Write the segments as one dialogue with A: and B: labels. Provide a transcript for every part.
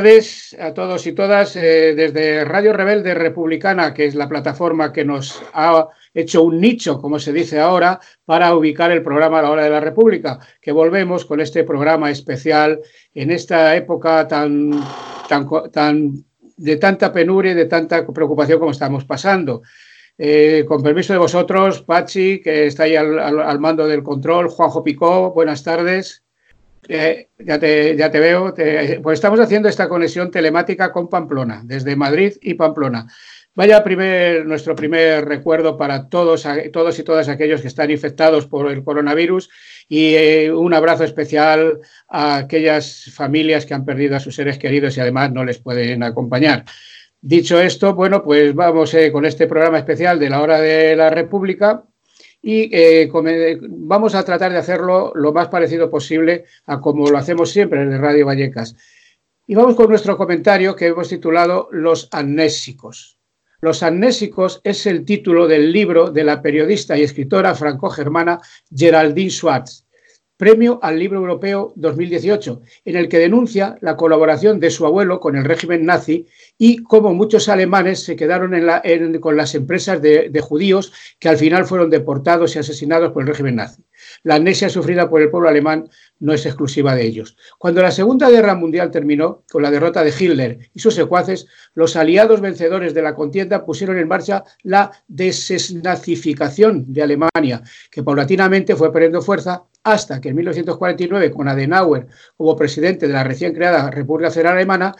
A: tardes a todos y todas eh, desde Radio Rebelde Republicana, que es la plataforma que nos ha hecho un nicho, como se dice ahora, para ubicar el programa a la hora de la República, que volvemos con este programa especial en esta época tan, tan, tan de tanta penuria y de tanta preocupación como estamos pasando. Eh, con permiso de vosotros, Pachi, que está ahí al, al mando del control, Juanjo Picó, buenas tardes. Ya, te, veo. Pues estamos haciendo esta conexión telemática con Pamplona, desde Madrid y Pamplona. Vaya primer, nuestro primer recuerdo para todos, todos y todas aquellos que están infectados por el coronavirus y eh, un abrazo especial a aquellas familias que han perdido a sus seres queridos y además no les pueden acompañar. Dicho esto, bueno, pues vamos eh, con este programa especial de la hora de la República y eh, vamos a tratar de hacerlo lo más parecido posible a como lo hacemos siempre en Radio Vallecas. Y vamos con nuestro comentario que hemos titulado Los amnésicos. Los amnésicos es el título del libro de la periodista y escritora franco-germana Geraldine Schwartz, premio al libro europeo 2018, en el que denuncia la colaboración de su abuelo con el régimen nazi y cómo muchos alemanes se quedaron en la, en, con las empresas de, de, judíos que al final fueron deportados y asesinados por el régimen nazi. La amnesia sufrida por el pueblo alemán no es exclusiva de ellos. Cuando la Segunda Guerra Mundial terminó con la derrota de Hitler y sus secuaces, los aliados vencedores de la contienda pusieron en marcha la desnazificación de Alemania, que paulatinamente fue perdiendo fuerza hasta que en 1949, con Adenauer como presidente de la recién creada República Federal Alemana,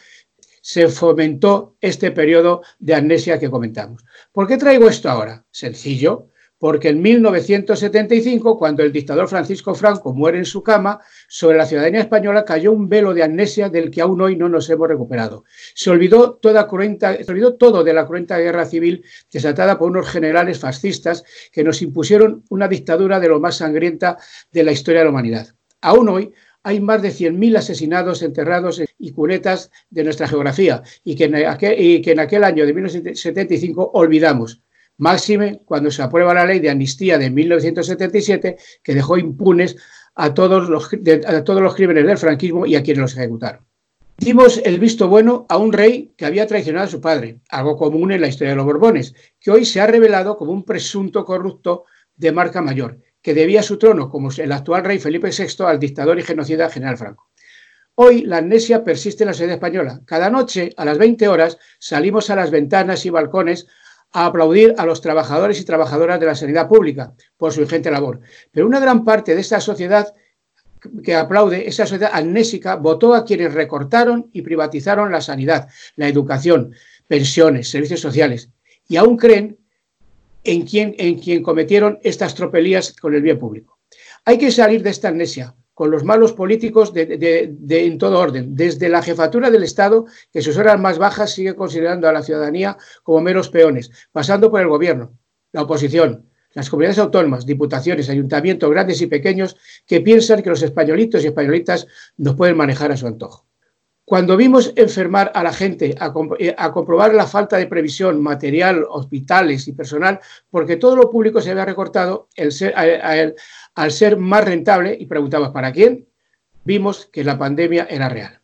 A: se fomentó este periodo de amnesia que comentamos. ¿Por qué traigo esto ahora? Sencillo, porque en 1975, cuando el dictador Francisco Franco muere en su cama, sobre la ciudadanía española cayó un velo de amnesia del que aún hoy no nos hemos recuperado. Se olvidó, toda cruenta, se olvidó todo de la cruenta guerra civil desatada por unos generales fascistas que nos impusieron una dictadura de lo más sangrienta de la historia de la humanidad. Aún hoy hay más de 100.000 asesinados enterrados y cunetas de nuestra geografía y que, en aquel, y que en aquel año de 1975 olvidamos máxime cuando se aprueba la ley de amnistía de 1977 que dejó impunes a todos los, a todos los crímenes del franquismo y a quienes los ejecutaron. Dimos el visto bueno a un rey que había traicionado a su padre, algo común en la historia de los Borbones, que hoy se ha revelado como un presunto corrupto de marca mayor, que debía su trono, como el actual rey Felipe VI, al dictador y genocida general Franco. Hoy la amnesia persiste en la sociedad española. Cada noche, a las 20 horas, salimos a las ventanas y balcones a aplaudir a los trabajadores y trabajadoras de la sanidad pública por su ingente labor. Pero una gran parte de esta sociedad que aplaude, esa sociedad amnésica, votó a quienes recortaron y privatizaron la sanidad, la educación, pensiones, servicios sociales, y aún creen en quien, en quien cometieron estas tropelías con el bien público. Hay que salir de esta amnesia, con los malos políticos de, de, de, en todo orden, desde la jefatura del Estado, que sus horas más bajas sigue considerando a la ciudadanía como meros peones, pasando por el gobierno, la oposición, las comunidades autónomas, diputaciones, ayuntamientos grandes y pequeños, que piensan que los españolitos y españolitas nos pueden manejar a su antojo. Cuando vimos enfermar a la gente, a, eh, comprobar la falta de previsión material, hospitales y personal, porque todo lo público se había recortado al ser más rentable, y preguntamos, ¿para quién? Vimos que la pandemia era real.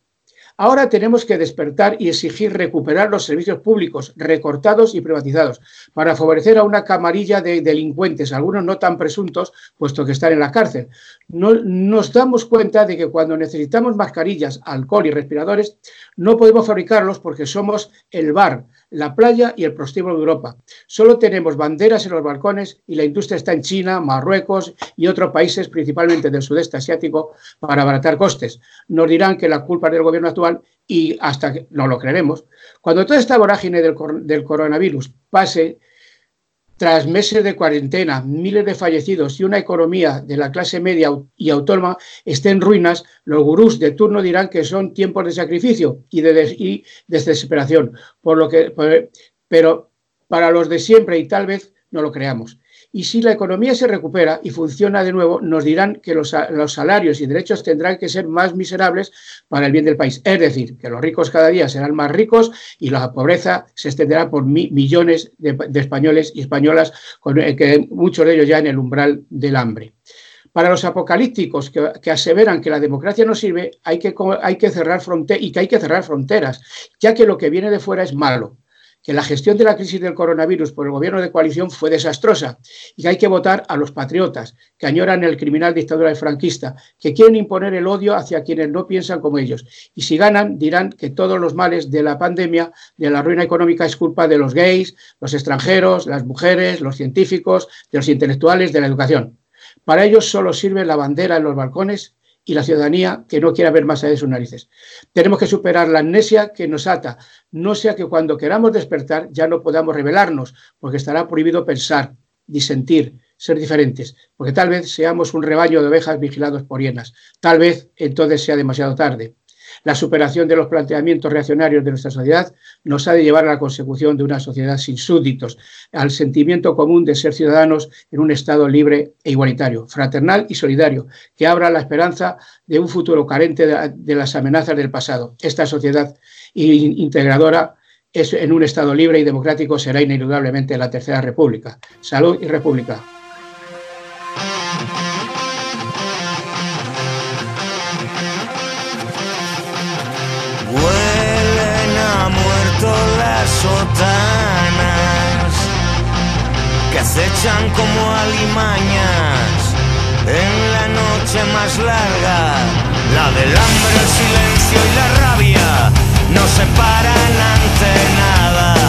A: Ahora tenemos que despertar y exigir recuperar los servicios públicos recortados y privatizados para favorecer a una camarilla de delincuentes, algunos no tan presuntos, puesto que están en la cárcel. No, nos damos cuenta de que cuando necesitamos mascarillas, alcohol y respiradores, no podemos fabricarlos porque somos el bar, la playa y el prostíbulo de Europa. Solo tenemos banderas en los balcones y la industria está en China, Marruecos y otros países, principalmente del sudeste asiático, para abaratar costes. Nos dirán que la culpa es del gobierno actual y hasta que no lo creeremos. Cuando toda esta vorágine del, del coronavirus pase, tras meses de cuarentena, miles de fallecidos y una economía de la clase media y autónoma esté en ruinas, los gurús de turno dirán que son tiempos de sacrificio y de, desesperación. Por lo que, pero para los de siempre y tal vez no lo creamos. Y si la economía se recupera y funciona de nuevo, nos dirán que los, salarios y derechos tendrán que ser más miserables para el bien del país. Es decir, que los ricos cada día serán más ricos y la pobreza se extenderá por millones de, españoles y españolas, con, que muchos de ellos ya en el umbral del hambre. Para los apocalípticos que, aseveran que la democracia no sirve, hay que, hay que cerrar fronteras y que hay que cerrar fronteras, ya que lo que viene de fuera es malo que la gestión de la crisis del coronavirus por el gobierno de coalición fue desastrosa y que hay que votar a los patriotas que añoran el criminal dictadura franquista, que quieren imponer el odio hacia quienes no piensan como ellos. Y si ganan, dirán que todos los males de la pandemia, de la ruina económica, es culpa de los gays, los extranjeros, las mujeres, los científicos, de los intelectuales, de la educación. Para ellos solo sirve la bandera en los balcones y la ciudadanía que no quiera ver más allá de sus narices. Tenemos que superar la amnesia que nos ata, no sea que cuando queramos despertar ya no podamos revelarnos, porque estará prohibido pensar, disentir, ser diferentes, porque tal vez seamos un rebaño de ovejas vigilados por hienas, tal vez entonces sea demasiado tarde. La superación de los planteamientos reaccionarios de nuestra sociedad nos ha de llevar a la consecución de una sociedad sin súbditos, al sentimiento común de ser ciudadanos en un Estado libre e igualitario, fraternal y solidario, que abra la esperanza de un futuro carente de, las amenazas del pasado. Esta sociedad integradora es, en un Estado libre y democrático será ineludablemente la Tercera República. Salud y República.
B: Acechan como alimañas en la noche más larga. La del hambre, el silencio y la rabia no se paran ante nada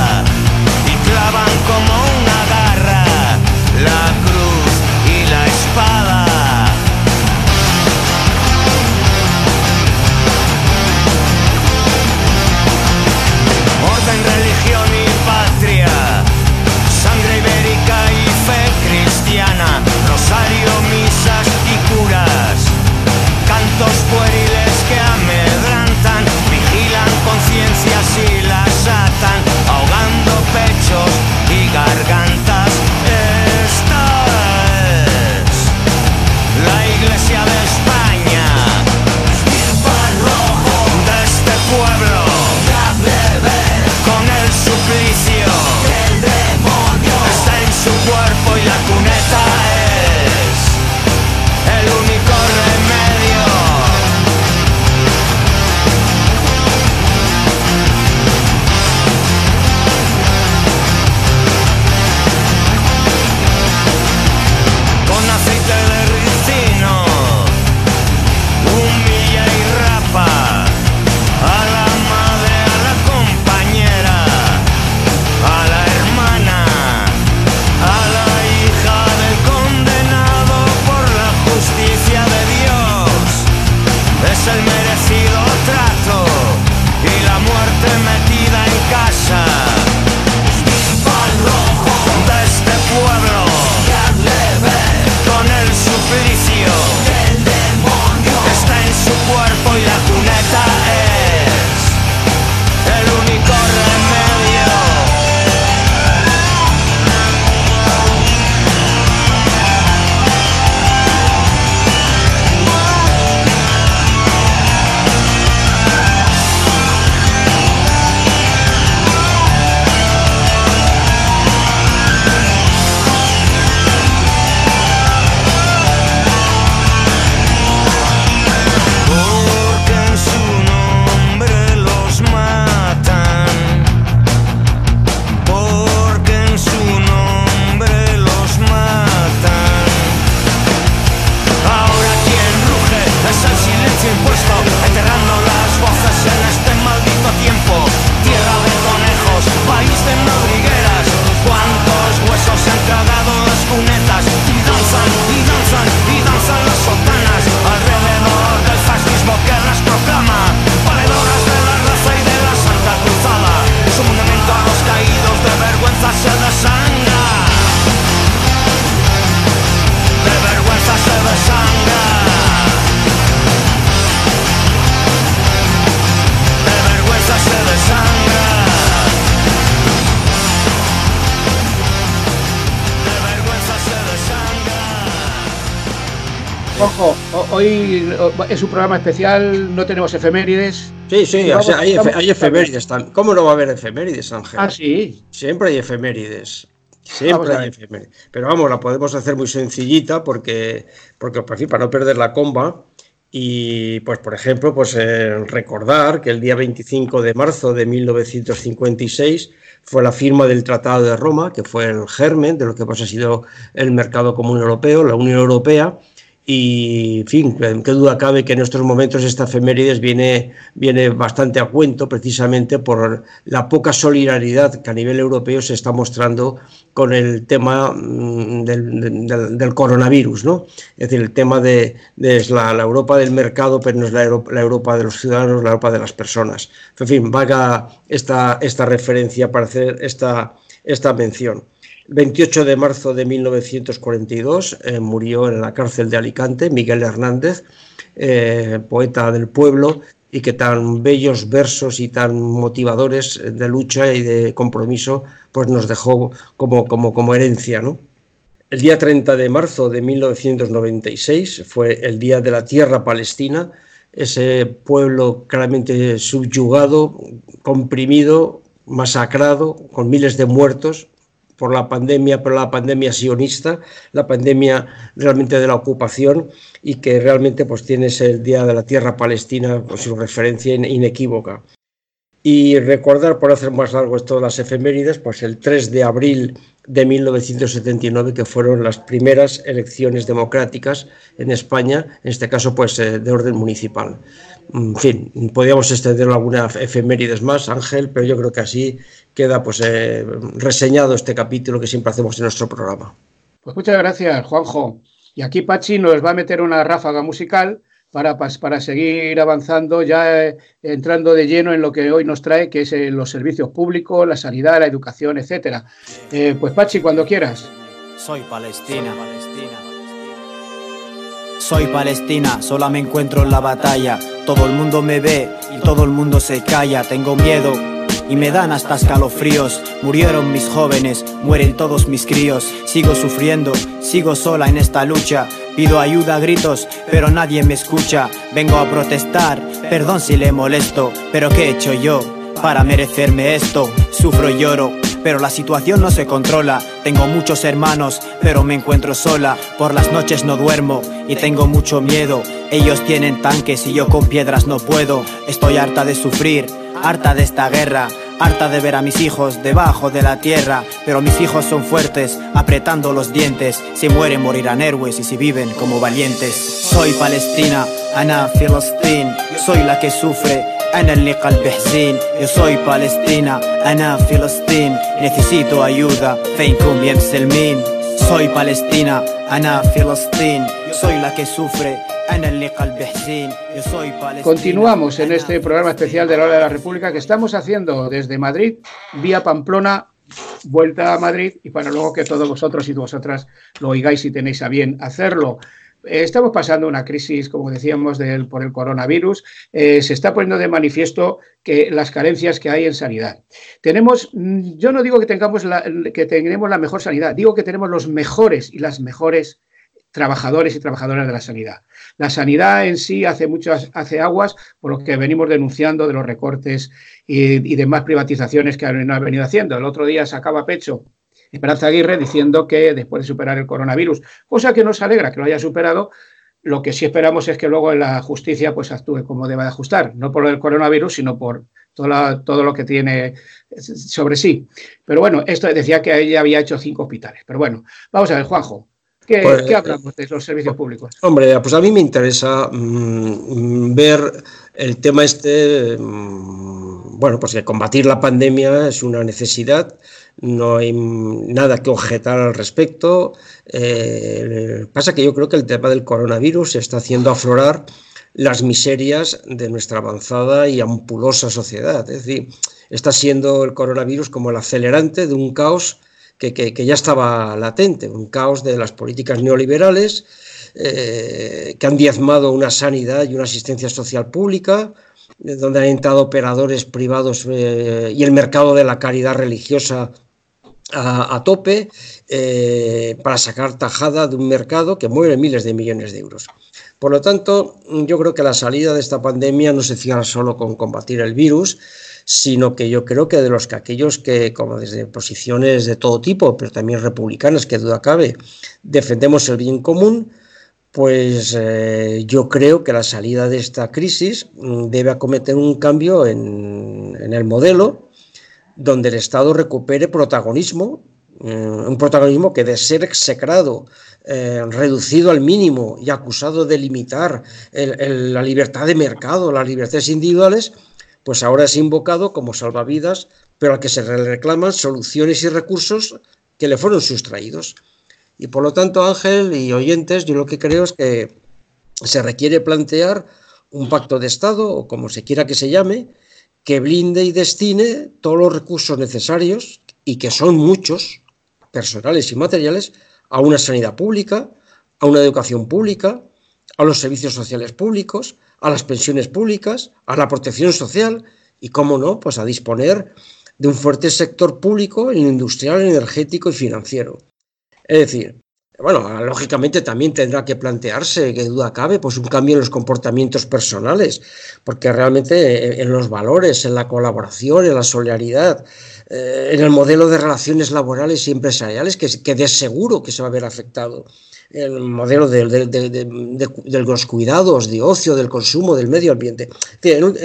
A: hoy es un programa especial, no tenemos efemérides.
C: Sí, sí, hay, efemérides. ¿Cómo no va a haber efemérides, Ángel?
A: Ah, sí.
C: Siempre hay efemérides. Siempre hay efemérides. Pero vamos, la podemos hacer muy sencillita porque, porque para no perder la comba. Y, pues, por ejemplo, pues eh, recordar que el día 25 de marzo de 1956 fue la firma del Tratado de Roma, que fue el germen de lo que pues, ha sido el mercado común europeo, la Unión Europea, y, en fin, qué duda cabe que en estos momentos esta efemérides viene, viene bastante a cuento precisamente por la poca solidaridad que a nivel europeo se está mostrando con el tema mm, del, coronavirus, ¿no? Es decir, el tema de, la, Europa del mercado, pero no es la Europa, de los ciudadanos, la Europa de las personas. En fin, valga esta, esta referencia para hacer esta, esta mención. 28 de marzo de 1942 eh, murió en la cárcel de Alicante Miguel Hernández, eh, poeta del pueblo, y que tan bellos versos y tan motivadores de lucha y de compromiso pues nos dejó como, como, como herencia. ¿no? El día 30 de marzo de 1996 fue el Día de la Tierra Palestina, ese pueblo claramente subyugado, comprimido, masacrado, con miles de muertos, por la pandemia, pero la pandemia sionista, la pandemia realmente de la ocupación y que realmente pues tienes el Día de la Tierra Palestina pues, su referencia inequívoca. Y recordar, por hacer más largo esto de las efemérides, pues el 3 de abril de 1979, que fueron las primeras elecciones democráticas en España, en este caso pues eh, de orden municipal. En fin, podríamos extender algunas efemérides más, Ángel, pero yo creo que así queda pues eh, reseñado este capítulo que siempre hacemos en nuestro programa.
A: Pues muchas gracias, Juanjo. Y aquí Pachi nos va a meter una ráfaga musical para, para seguir avanzando, ya eh, entrando de lleno en lo que hoy nos trae, que es eh, los servicios públicos, la sanidad, la educación, etcétera. pues Pachi, cuando quieras.
D: Soy Palestina. Palestina. Soy Palestina, sola me encuentro en la batalla. Todo el mundo me ve y todo el mundo se calla. Tengo miedo y me dan hasta escalofríos. Murieron mis jóvenes, mueren todos mis críos. Sigo sufriendo, sigo sola en esta lucha. Pido ayuda a gritos, pero nadie me escucha. Vengo a protestar, perdón si le molesto, pero ¿qué he hecho yo para merecerme esto? Sufro y lloro, pero la situación no se controla. Tengo muchos hermanos, pero me encuentro sola. Por las noches no duermo y tengo mucho miedo. Ellos tienen tanques y yo con piedras no puedo. Estoy harta de sufrir harta de esta guerra, harta de ver a mis hijos debajo de la tierra, pero mis hijos son fuertes, apretando los dientes, si mueren morirán héroes y si viven como valientes. Soy Palestina, Ana Filistín, soy la que sufre, Ana el yo soy Palestina, Ana Filistín, necesito ayuda, Feinkum Selmin. Soy Palestina, Ana Filistín, soy la que sufre,
A: Continuamos en este programa especial de la hora de la República que estamos haciendo desde Madrid, vía Pamplona, vuelta a Madrid y para luego que todos vosotros y vosotras lo oigáis si tenéis a bien hacerlo. Estamos pasando una crisis, como decíamos, por el coronavirus. Eh, se está poniendo de manifiesto que las carencias que hay en sanidad. Tenemos, mm, yo no digo que tengamos la, que tengamos la mejor sanidad, digo que tenemos los mejores y las mejores trabajadores y trabajadoras de la sanidad. La sanidad en sí hace muchas hace aguas por lo que venimos denunciando de los recortes y, demás privatizaciones que han, han venido haciendo. El otro día sacaba pecho Esperanza Aguirre diciendo que después de superar el coronavirus, cosa que nos alegra que lo haya superado, lo que sí esperamos es que luego la justicia pues actúe como deba de ajustar, no por el coronavirus, sino por todo, todo lo que tiene sobre sí. Pero bueno, esto decía que ella había hecho cinco hospitales. Pero bueno, vamos a ver, Juanjo, ¿Qué, pues, hablamos de los servicios públicos?
C: Hombre, pues a mí me interesa mm, ver el tema este, mm, bueno, pues que combatir la pandemia es una necesidad, no hay nada que objetar al respecto. Eh, pasa que yo creo que el tema del coronavirus está haciendo aflorar las miserias de nuestra avanzada y ampulosa sociedad. Es decir, está siendo el coronavirus como el acelerante de un caos que, ya estaba latente, un caos de las políticas neoliberales eh, que han diezmado una sanidad y una asistencia social pública, eh, donde han entrado operadores privados y el mercado de la caridad religiosa a, tope eh, para sacar tajada de un mercado que mueve miles de millones de euros. Por lo tanto, yo creo que la salida de esta pandemia no se cierra solo con combatir el virus, sino que yo creo que de los que aquellos que, como desde posiciones de todo tipo, pero también republicanas, que duda cabe, defendemos el bien común, pues eh, yo creo que la salida de esta crisis mm, debe acometer un cambio en, el modelo donde el Estado recupere protagonismo, mm, un protagonismo que de ser execrado, eh, reducido al mínimo y acusado de limitar la libertad de mercado, las libertades individuales, pues ahora es invocado como salvavidas, pero al que se le reclaman soluciones y recursos que le fueron sustraídos. Y por lo tanto, Ángel y oyentes, yo lo que creo es que se requiere plantear un pacto de Estado, o como se quiera que se llame, que blinde y destine todos los recursos necesarios, y que son muchos, personales y materiales, a una sanidad pública, a una educación pública, a los servicios sociales públicos, a las pensiones públicas, a la protección social y, cómo no, pues a disponer de un fuerte sector público industrial, energético y financiero. Es decir, bueno, lógicamente también tendrá que plantearse, que duda cabe, pues un cambio en los comportamientos personales, porque realmente en los valores, en la colaboración, en la solidaridad, eh, en el modelo de relaciones laborales y empresariales, que, que de seguro que se va a ver afectado el modelo de, los cuidados, de ocio, del consumo, del medio ambiente. En,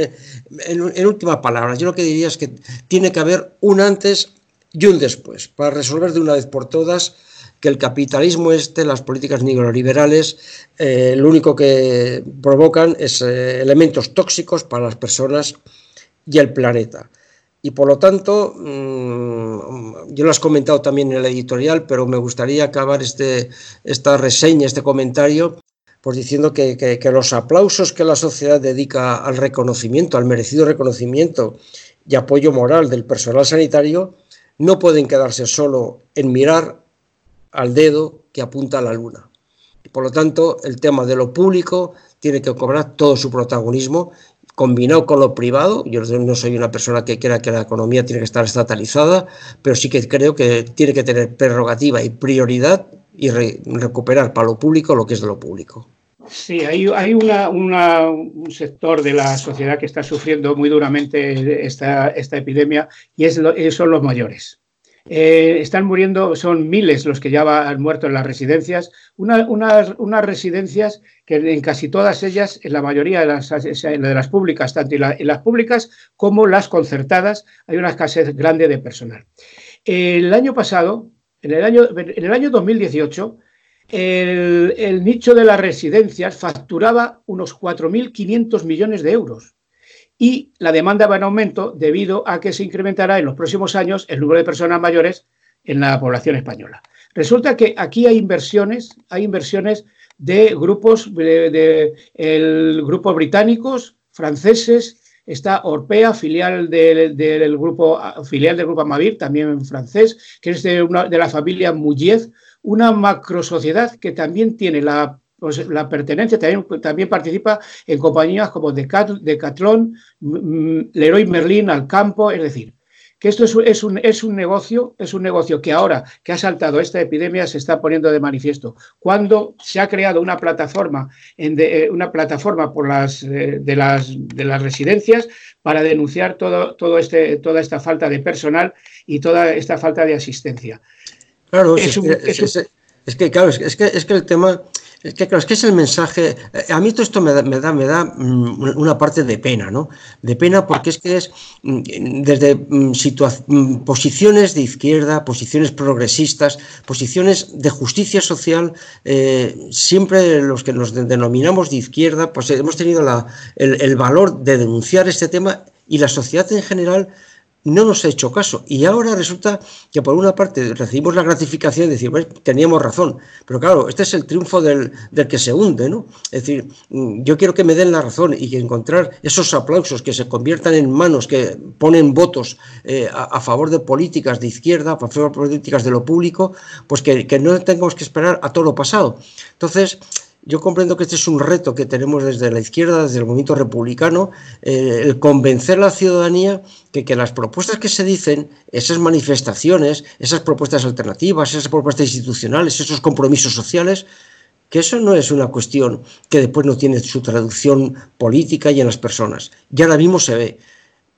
C: en, últimas palabras, yo lo que diría es que tiene que haber un antes y un después para resolver de una vez por todas que el capitalismo este, las políticas neoliberales, eh, lo único que provocan es eh, elementos tóxicos para las personas y el planeta. Y por lo tanto, mm, yo lo has comentado también en el editorial, pero me gustaría acabar este, esta reseña, este comentario, pues diciendo que, que, los aplausos que la sociedad dedica al reconocimiento, al merecido reconocimiento y apoyo moral del personal sanitario, no pueden quedarse solo en mirar al dedo que apunta a la luna. Por lo tanto, el tema de lo público tiene que cobrar todo su protagonismo, combinado con lo privado. Yo no soy una persona que crea que la economía tiene que estar estatalizada, pero sí que creo que tiene que tener prerrogativa y prioridad y recuperar para lo público lo que es de lo público.
A: Sí, hay, hay un sector de la sociedad que está sufriendo muy duramente esta, esta epidemia y son los mayores. Eh, están muriendo, son miles los que ya han muerto en las residencias, unas, residencias que en casi todas ellas, en la mayoría de las, de las públicas, tanto en, las públicas como las concertadas, hay una escasez grande de personal. El año pasado, en el año, en el año 2018, el, el nicho de las residencias facturaba unos 4.500 millones de euros y la demanda va en aumento debido a que se incrementará en los próximos años el número de personas mayores en la población española. Resulta que aquí hay inversiones, hay inversiones de grupos, de, grupos británicos, franceses, está Orpea, filial del, grupo, filial del grupo Amavir, también francés, que es de, una, de la familia Muyez, una macrosociedad que también tiene la pues, la pertenencia también, también participa en compañías como Decathlon, Leroy Merlin, Alcampo, es decir, que esto es, un, es, un, negocio, es un negocio que ahora que ha saltado esta epidemia se está poniendo de manifiesto. Cuando se ha creado una plataforma, en eh, una plataforma por las, eh, de, las, de las residencias para denunciar todo, todo este, toda esta falta de personal y toda esta falta de asistencia.
C: Claro, es, que, claro, es que, es que el tema es que, claro, es que es el mensaje. Eh, a mí todo esto me da, me da, me da mm, una parte de pena, ¿no? De pena porque es que es mm, desde mm, posiciones de izquierda, posiciones progresistas, posiciones de justicia social, eh, siempre los que nos denominamos de izquierda, pues hemos tenido la, el, el valor de denunciar este tema y la sociedad en general no nos ha hecho caso. Y ahora resulta que por una parte recibimos la gratificación de decir, teníamos razón. Pero claro, este es el triunfo del, que se hunde, ¿no? Es decir, mm, yo quiero que me den la razón y que encontrar esos aplausos que se conviertan en manos que ponen votos eh, a, favor de políticas de izquierda, a favor de políticas de lo público, pues que, que no tengamos que esperar a todo lo pasado. Entonces, yo comprendo que este es un reto que tenemos desde la izquierda, desde el movimiento republicano, eh, el convencer a la ciudadanía que, que las propuestas que se dicen, esas manifestaciones, esas propuestas alternativas, esas propuestas institucionales, esos compromisos sociales, que eso no es una cuestión que después no tiene su traducción política y en las personas. Ya ahora mismo se ve.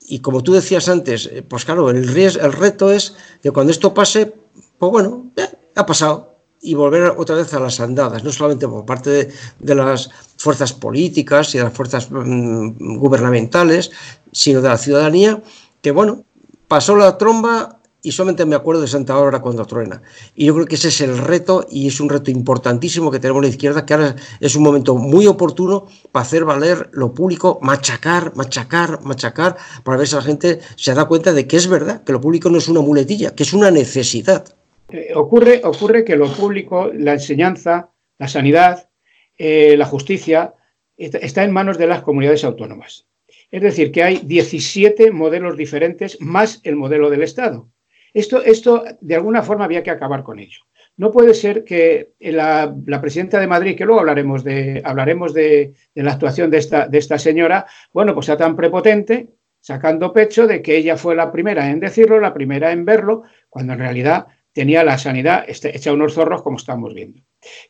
C: Y como tú decías antes, eh, pues claro, el, el reto es que cuando esto pase, pues bueno, ha pasado y volver otra vez a las andadas, no solamente por parte de, las fuerzas políticas y de las fuerzas mm, gubernamentales, sino de la ciudadanía, que bueno, pasó la tromba y solamente me acuerdo de Santa Bárbara cuando truena. Y yo creo que ese es el reto y es un reto importantísimo que tenemos en la izquierda, que ahora es un momento muy oportuno para hacer valer lo público, machacar, machacar, machacar, para ver si la gente se da cuenta de que es verdad, que lo público no es una muletilla, que es una necesidad.
A: Eh, ocurre, ocurre que lo público, la enseñanza, la sanidad, eh, la justicia, está en manos de las comunidades autónomas. Es decir, que hay 17 modelos diferentes más el modelo del Estado. Esto, esto de alguna forma había que acabar con ello. No puede ser que la, presidenta de Madrid, que luego hablaremos de, hablaremos de, la actuación de esta, de esta señora, bueno, pues sea tan prepotente, sacando pecho de que ella fue la primera en decirlo, la primera en verlo, cuando en realidad tenía la sanidad hecha unos zorros como estamos viendo.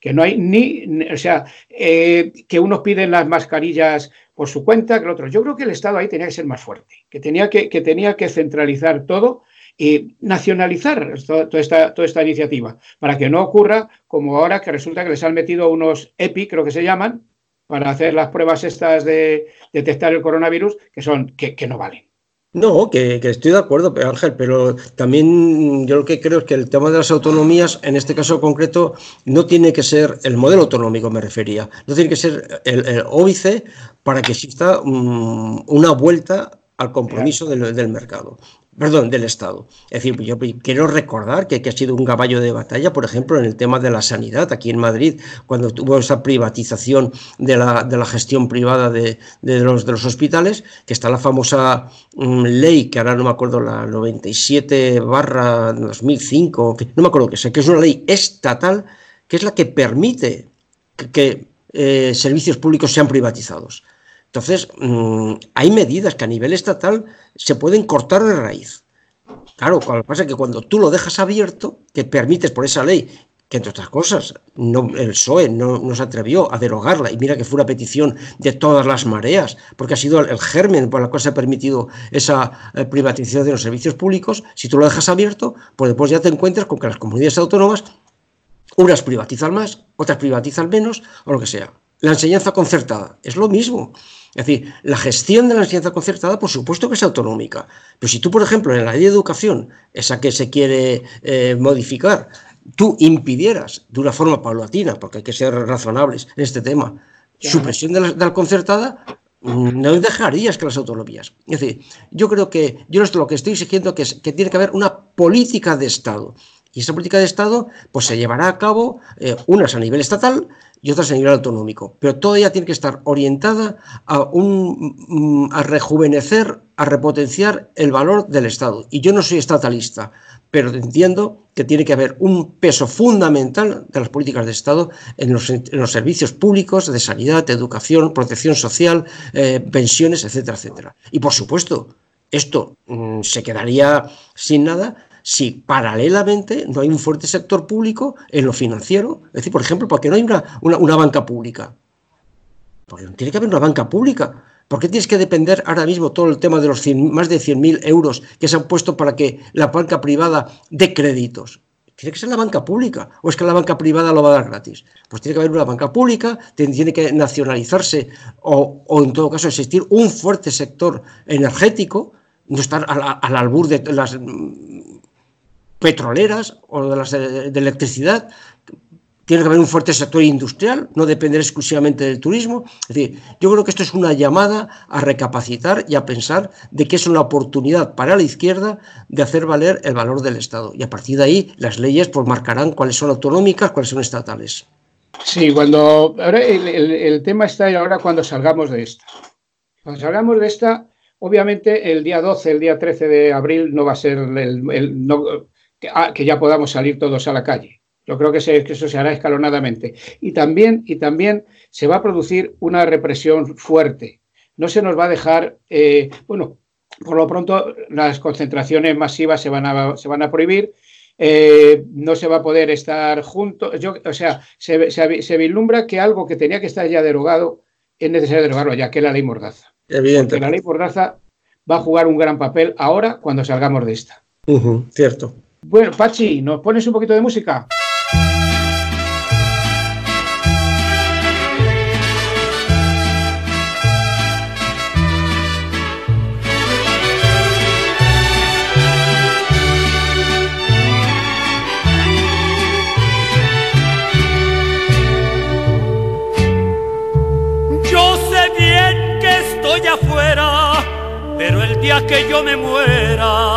A: Que no hay ni, o sea, eh, que unos piden las mascarillas por su cuenta, que el otro. Yo creo que el Estado ahí tenía que ser más fuerte, que tenía que, que, tenía que centralizar todo y nacionalizar toda esta, toda esta iniciativa, para que no ocurra como ahora que resulta que les han metido unos EPI, creo que se llaman, para hacer las pruebas estas de detectar el coronavirus, que son, que, que no valen.
C: No, que, estoy de acuerdo, Ángel, pero también yo lo que creo es que el tema de las autonomías, en este caso concreto, no tiene que ser el modelo autonómico, me refería, no tiene que ser el, óbice para que exista mm, una vuelta al compromiso del mercado perdón, del Estado. Es decir, yo quiero recordar que, que, ha sido un caballo de batalla, por ejemplo, en el tema de la sanidad aquí en Madrid, cuando tuvo esa privatización de la, de la gestión privada de, de, los, de los hospitales, que está la famosa mm, ley, que ahora no me acuerdo, la 97 barra 2005, no me acuerdo qué sé, que es una ley estatal, que es la que permite que, eh, servicios públicos sean privatizados. Entonces, mm, hay medidas que a nivel estatal se pueden cortar de raíz. Claro, lo que pasa es que cuando tú lo dejas abierto, que permites por esa ley, que entre otras cosas, no, el PSOE no, se atrevió a derogarla, y mira que fue una petición de todas las mareas, porque ha sido el, germen por el cual se ha permitido esa eh, privatización de los servicios públicos, si tú lo dejas abierto, pues después ya te encuentras con que las comunidades autónomas, unas privatizan más, otras privatizan menos, o lo que sea. La enseñanza concertada es lo mismo. Es decir, la gestión de la enseñanza concertada, por supuesto que es autonómica. Pero si tú, por ejemplo, en la ley de educación, esa que se quiere eh, modificar, tú impidieras de una forma paulatina, porque hay que ser razonables en este tema, supresión de la, concertada, mm, no dejarías que las autonomías. Es decir, yo creo que yo lo que estoy exigiendo es que tiene que haber una política de Estado. Y esa política de Estado pues, se llevará a cabo eh, unas a nivel estatal y otras a nivel autonómico. Pero toda ella tiene que estar orientada a, un, mm, a rejuvenecer, a repotenciar el valor del Estado. Y yo no soy estatalista, pero entiendo que tiene que haber un peso fundamental de las políticas de Estado en los, servicios públicos de sanidad, educación, protección social, eh, pensiones, etcétera, etcétera. Y por supuesto, esto mm, se quedaría sin nada si paralelamente no hay un fuerte sector público en lo financiero. Es decir, por ejemplo, ¿por qué no hay una, una, banca pública? Porque tiene que haber una banca pública. ¿Por qué tienes que depender ahora mismo todo el tema de los más de 100.000 euros que se han puesto para que la banca privada dé créditos? Tiene que ser la banca pública. ¿O es que la banca privada lo va a dar gratis? Pues tiene que haber una banca pública, tiene que nacionalizarse o, o en todo caso existir un fuerte sector energético, no estar al, al albur de las petroleras o de las de, electricidad. Tiene que haber un fuerte sector industrial, no depender exclusivamente del turismo. Es decir, yo creo que esto es una llamada a recapacitar y a pensar de que es una oportunidad para la izquierda de hacer valer el valor del Estado. Y a partir de ahí, las leyes pues, marcarán cuáles son autonómicas, cuáles son estatales.
A: Sí, cuando ahora el, tema está ahora cuando salgamos de esta. Cuando salgamos de esta, obviamente el día 12, el día 13 de abril no va a ser el, Ah, que, ya podamos salir todos a la calle. Yo creo que, eso se hará escalonadamente. Y también, y también se va a producir una represión fuerte. No se nos va a dejar, eh, bueno, por lo pronto las concentraciones masivas se van a, se van a prohibir, eh, no se va a poder estar juntos. o sea, se, se, vislumbra que algo que tenía que estar ya derogado es necesario derogarlo ya, que es la ley Mordaza. Evidente. Porque la ley Mordaza va a jugar un gran papel ahora cuando salgamos de esta.
C: cierto.
A: Bueno, Pachi, ¿nos pones un poquito de música?
E: afuera, pero el día que yo me muera,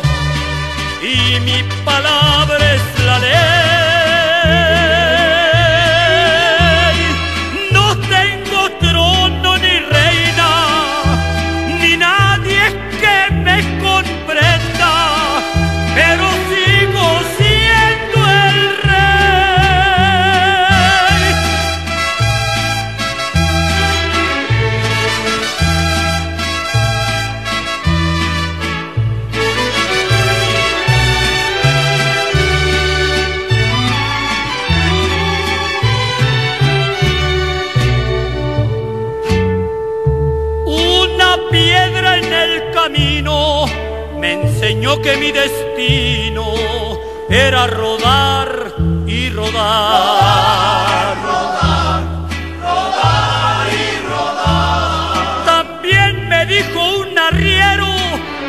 E: y mi palabra es la ley. Que mi destino era rodar y rodar.
F: Rodar, rodar y rodar.
E: También me dijo un arriero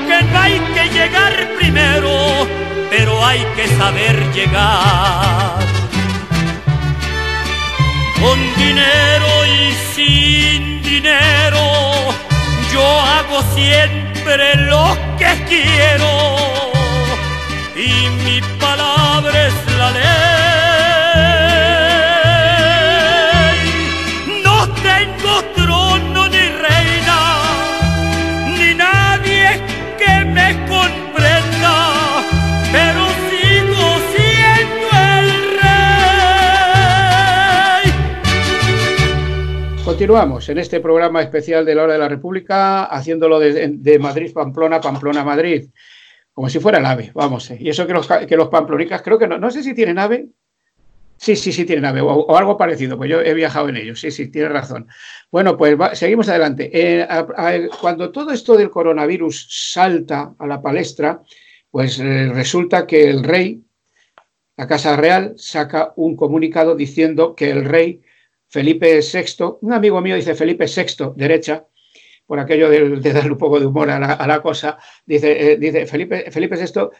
E: que no hay que llegar primero, pero hay que saber llegar. Con dinero y sin dinero, yo hago lo que quiero y mi palabra
A: Continuamos en este programa especial de la hora de la República, haciéndolo de, de Madrid, Pamplona, Pamplona, Madrid como si fuera el ave, vamos. Eh. Y eso que los, que los pamplonicas, creo que no, no sé si tienen ave. Sí, sí, sí tienen ave, o, algo parecido, pues yo he viajado en ellos, sí, sí, tiene razón. Bueno, pues seguimos adelante. Eh, cuando todo esto del coronavirus salta a la palestra, pues eh, resulta que el rey, la Casa Real, saca un comunicado diciendo que el rey Felipe VI, un amigo mío dice Felipe VI, derecha, por aquello de, darle un poco de humor a la, cosa, dice, eh, dice Felipe, Felipe VI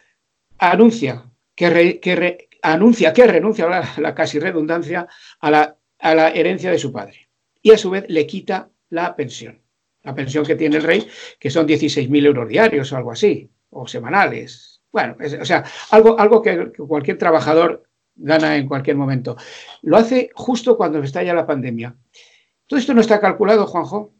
A: anuncia que, que anuncia que renuncia a la, casi redundancia a la, a la herencia de su padre y a su vez le quita la pensión, la pensión que tiene el rey, que son 16.000 euros diarios o algo así, o semanales. Bueno, o sea, algo, algo que, cualquier trabajador gana en cualquier momento. Lo hace justo cuando estalla la pandemia. ¿Todo esto no está calculado, Juanjo?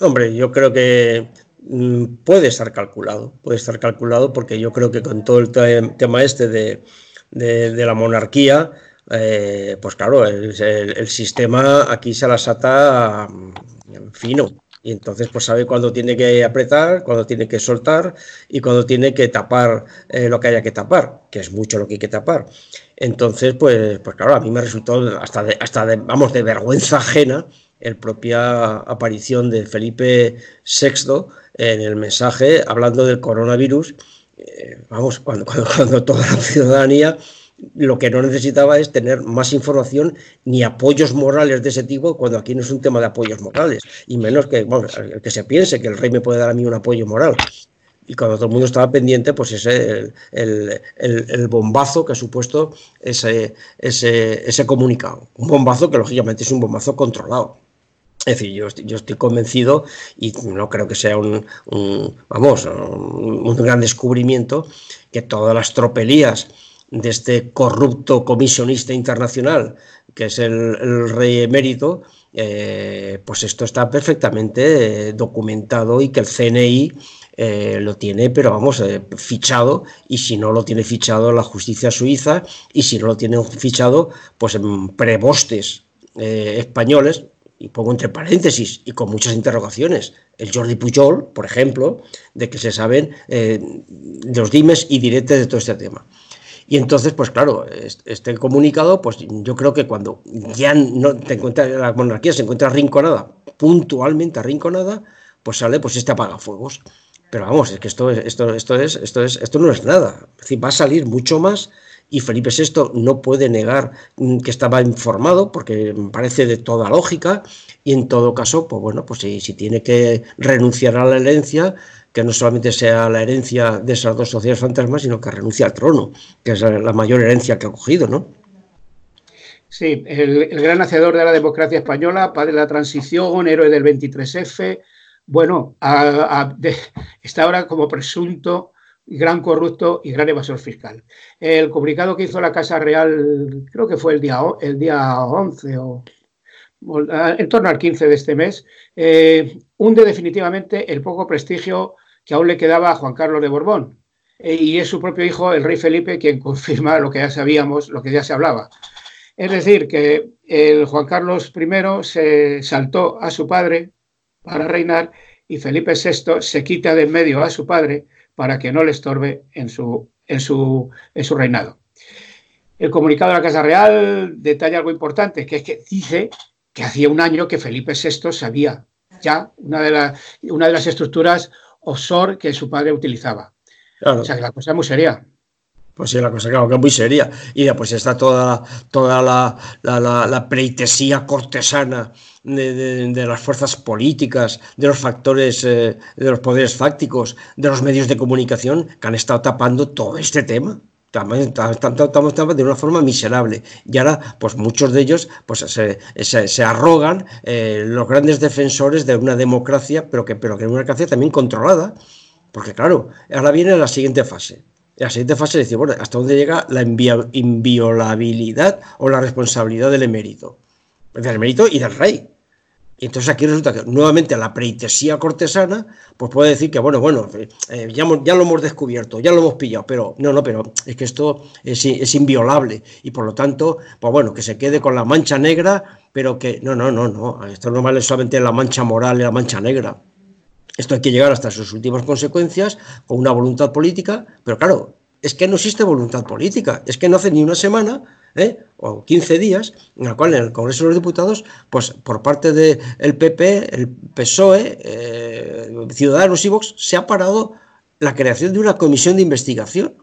C: Hombre, yo creo que mm, puede estar calculado, puede estar calculado porque yo creo que con todo el tema este de, la monarquía, eh, pues claro, el, sistema aquí se las ata mm, fino. Y entonces pues sabe cuándo tiene que apretar, cuándo tiene que soltar y cuándo tiene que tapar eh, lo que haya que tapar, que es mucho lo que hay que tapar. Entonces, pues, pues claro, a mí me resultó hasta hasta de, vamos, de vergüenza ajena el propia aparición de Felipe VI en el mensaje hablando del coronavirus. Eh, vamos, cuando, cuando, toda la ciudadanía lo que no necesitaba es tener más información ni apoyos morales de ese tipo, cuando aquí no es un tema de apoyos morales, y menos que, bueno, que se piense que el rey me puede dar a mí un apoyo moral. y cuando todo el mundo estaba pendiente, pues ese el, el, bombazo que ha supuesto ese, ese, ese, comunicado. Un bombazo que lógicamente es un bombazo controlado. Es decir, yo, yo estoy convencido y no creo que sea un, vamos, un, gran descubrimiento que todas las tropelías de este corrupto comisionista internacional, que es el, rey emérito, eh, pues esto está perfectamente eh, documentado y que el CNI eh, lo tiene, pero vamos, fichado, y si no lo tiene fichado la justicia suiza, y si no lo tiene fichado, pues en prebostes españoles, y pongo entre paréntesis y con muchas interrogaciones, el Jordi Pujol, por ejemplo, de que se saben eh, los dimes y diretes de todo este tema. Y entonces, pues claro, este comunicado, pues yo creo que cuando ya no te encuentras, la monarquía se encuentra arrinconada, puntualmente arrinconada, pues sale pues este apagafuegos. Pero vamos, es que esto, esto, esto, es, esto, es, esto no es nada. Es decir, va a salir mucho más y Felipe VI no puede negar mm, que estaba informado porque parece de toda lógica y en todo caso, pues bueno, pues si tiene que renunciar a la herencia, que no solamente sea la herencia de esas dos sociedades fantasmas, sino que renuncie al trono, que es la mayor herencia que ha cogido, ¿no?
A: Sí, el, gran hacedor de la democracia española, padre de la transición, héroe del 23F, bueno, está ahora como presunto gran corrupto y gran evasor fiscal. El comunicado que hizo la Casa Real, creo que fue el día, el día 11 o, en torno al 15 de este mes, eh, hunde definitivamente el poco prestigio que aún le quedaba a Juan Carlos de Borbón. Eh, y es su propio hijo, el rey Felipe, quien confirma lo que ya sabíamos, lo que ya se hablaba. Es decir, que el Juan Carlos I se saltó a su padre para reinar y Felipe VI se quita de en medio a su padre para que no le estorbe en su, en su, en su reinado. El comunicado de la Casa Real detalla algo importante, que es que dice que hacía un año que Felipe VI sabía ya una de, una de las estructuras offshore que su padre utilizaba. O sea que la cosa es muy seria.
C: Pues sí, la cosa claro que es muy seria. Y después está toda, toda la, la, la, pleitesía cortesana de, las fuerzas políticas, de los factores, eh, de los poderes fácticos, de los medios de comunicación que han estado tapando todo este tema. Estamos de una forma miserable. Y ahora, pues muchos de ellos pues, se, se, arrogan eh, los grandes defensores de una democracia, pero que, pero que una democracia también controlada. Porque claro, ahora viene la siguiente fase la siguiente fase es decir, bueno, ¿hasta dónde llega la inviolabilidad o la responsabilidad del emérito? Del emérito y del rey. Y entonces aquí resulta que nuevamente la preitesía cortesana pues puede decir que, bueno, bueno, eh, ya, lo hemos descubierto, ya lo hemos pillado, pero no, no, pero es que esto es, es, inviolable y por lo tanto, pues bueno, que se quede con la mancha negra, pero que, no, no, no, no, esto no vale solamente la mancha moral y la mancha negra. Esto hay que llegar hasta sus últimas consecuencias con una voluntad política, pero claro, es que no existe voluntad política, es que no hace ni una semana ¿eh? o 15 días en la cual en el Congreso de los Diputados, pues por parte del PP, el PSOE, eh, Ciudadanos y Vox, se ha parado la creación de una comisión de investigación.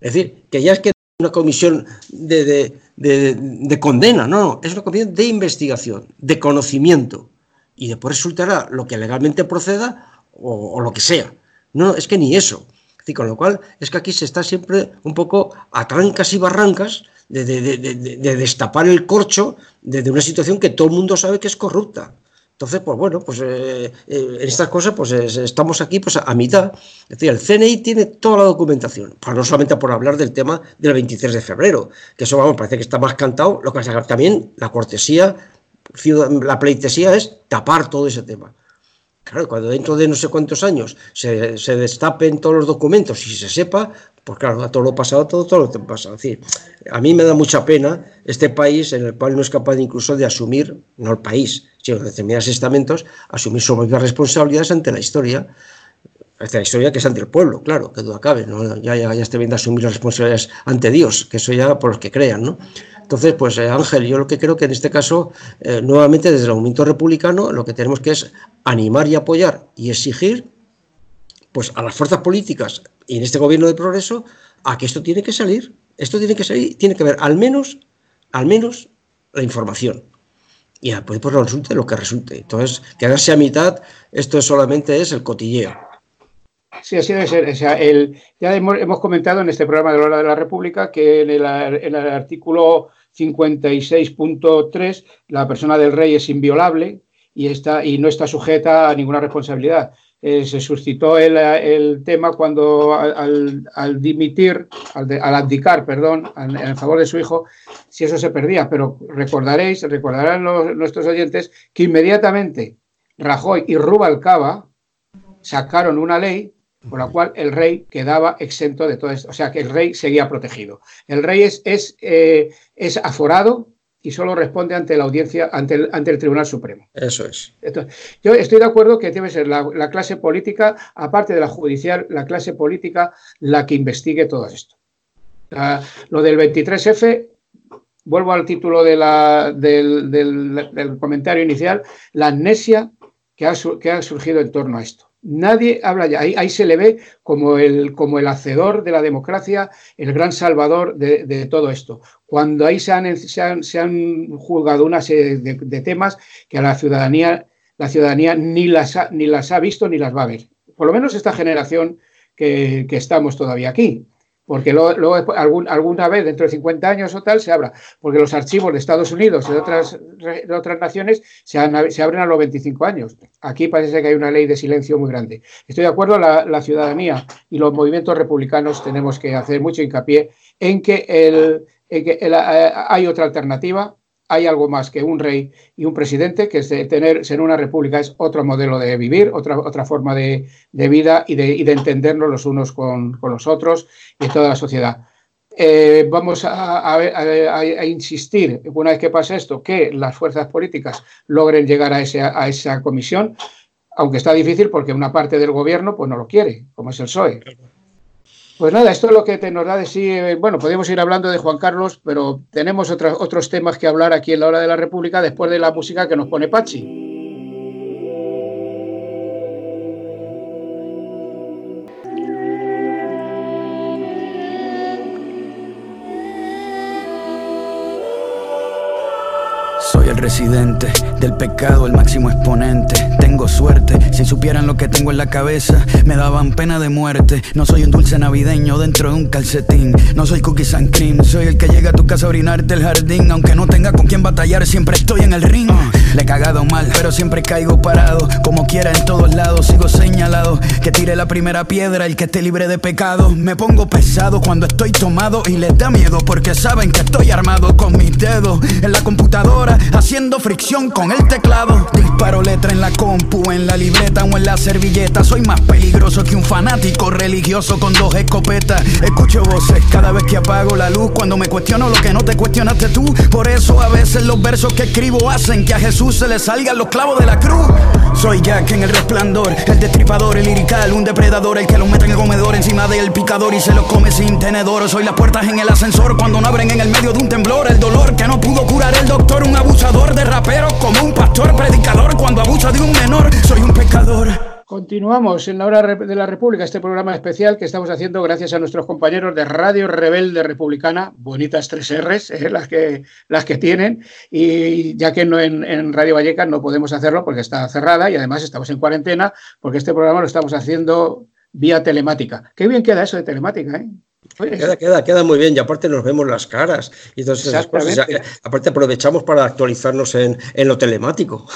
C: Es decir, que ya es que una comisión de, de condena, no, no, es una comisión de investigación, de conocimiento y después resultará lo que legalmente proceda o, lo que sea. No, es que ni eso. con lo cual, es que aquí se está siempre un poco a trancas y barrancas de, destapar el corcho de, una situación que todo el mundo sabe que es corrupta. Entonces, pues bueno, pues eh, eh, en estas cosas pues estamos aquí pues a, mitad. Es decir, el CNI tiene toda la documentación, pues no solamente por hablar del tema del 23 de febrero, que eso vamos, parece que está más cantado, lo que pasa también la cortesía la pleitesía es tapar todo ese tema. Claro, cuando dentro de no sé cuántos años se, se, destapen todos los documentos y se sepa, pues claro, a todo lo pasado, todo, todo lo que pasa. Es decir, a mí me da mucha pena este país en el cual no es capaz incluso de asumir, no el país, sino determinados estamentos, asumir sus propias responsabilidades ante la historia. Ante la historia que es ante el pueblo, claro, que duda cabe, ¿no? ya, ya, ya esté bien de asumir las responsabilidades ante Dios, que eso ya por los que crean, ¿no? Entonces, pues eh, Ángel, yo lo que creo que en este caso, eh, nuevamente desde el movimiento republicano, lo que tenemos que es animar y apoyar y exigir pues a las fuerzas políticas y en este gobierno de progreso a que esto tiene que salir, esto tiene que salir, tiene que ver al menos, al menos la información. Y después pues, pues resulte lo que resulte. Entonces, quedarse a mitad, esto solamente es el cotilleo.
A: Sí, así debe ser. O sea, el, ya hemos, comentado en este programa de la hora de la República que en el, en el artículo 56.3 la persona del rey es inviolable y, está, y no está sujeta a ninguna responsabilidad. Eh, se suscitó el, tema cuando al, dimitir, al, abdicar, perdón, en favor de su hijo, si eso se perdía. Pero recordaréis, recordarán nuestros oyentes, que inmediatamente Rajoy y Rubalcaba sacaron una ley por la cual el rey quedaba exento de todo esto. O sea, que el rey seguía protegido. El rey es, es, eh, es aforado y solo responde ante la audiencia, ante el, ante el Tribunal Supremo.
C: Eso es.
A: yo estoy de acuerdo que debe ser la, clase política, aparte de la judicial, la clase política la que investigue todo esto. lo del 23F, vuelvo al título de la, del, del, comentario inicial, la amnesia que ha, que ha surgido en torno a esto. Nadie habla ya. Ahí, se le ve como el, como el hacedor de la democracia, el gran salvador de, todo esto. Cuando ahí se han, se han, juzgado una serie de, temas que a la ciudadanía, la ciudadanía ni las, ha, ni las ha visto ni las va a ver. Por lo menos esta generación que estamos todavía aquí porque luego, alguna vez dentro de 50 años o tal se abra, porque los archivos de Estados Unidos y de otras, de otras naciones se, abren a los 25 años. Aquí parece que hay una ley de silencio muy grande. Estoy de acuerdo, la, la ciudadanía y los movimientos republicanos tenemos que hacer mucho hincapié en que, el, que eh, hay otra alternativa, hay algo más que un rey y un presidente, que es tener, ser una república es otro modelo de vivir, otra, otra forma de, vida y de, entendernos los unos con, los otros y toda la sociedad. Eh, vamos a, insistir, una vez que pase esto, que las fuerzas políticas logren llegar a, a esa comisión, aunque está difícil porque una parte del gobierno pues, no lo quiere, como es el PSOE. Pues nada, esto es lo que te nos da de sí. Eh, bueno, podemos ir hablando de Juan Carlos, pero tenemos otros temas que hablar aquí en la hora de la República después de la música que nos pone Pachi.
G: Soy el residente del pecado, el máximo exponente. Tengo suerte, si supieran lo que tengo en la cabeza, me daban pena de muerte. No soy un dulce navideño dentro de un calcetín. No soy cookies and cream, soy el que llega a tu casa a orinarte el jardín. Aunque no tenga con quién batallar, siempre estoy en el ring. Le he cagado mal, pero siempre caigo parado. Como quiera en todos lados, sigo señalado. Que tire la primera piedra, el que esté libre de pecado. Me pongo pesado cuando estoy tomado y les da miedo porque saben que estoy armado con mis dedos en la computadora haciendo fricción con el teclado. Disparo letra en la compu, en la libreta o en la servilleta. Soy más peligroso que un fanático religioso con dos escopetas. Escucho voces cada vez que apago la luz. Cuando me cuestiono lo que no te cuestionaste tú. Por eso a veces los versos que escribo hacen que a Jesús se le salgan los clavos de la cruz. Soy Jack en el resplandor, el destripador, el lirical, un depredador, el que lo mete en el comedor encima del picador y se lo come sin tenedor. Soy las puertas en el ascensor cuando no abren en el medio de un temblor. El dolor que no pudo curar el doctor, un abuso de rapero como un pastor predicador cuando abusa de un menor. Soy un pecador.
A: Continuamos en la hora de la República, este programa especial que estamos haciendo gracias a nuestros compañeros de Radio Rebelde Republicana, bonitas tres R's, eh, las, que, las que tienen, y ya que no en, Radio Vallecas no podemos hacerlo porque está cerrada y además estamos en cuarentena porque este programa lo estamos haciendo vía telemática. Qué bien queda eso de telemática, ¿eh?
C: Queda, queda, queda muy bien y aparte nos vemos las caras y entonces aparte aprovechamos para actualizarnos en, lo telemático.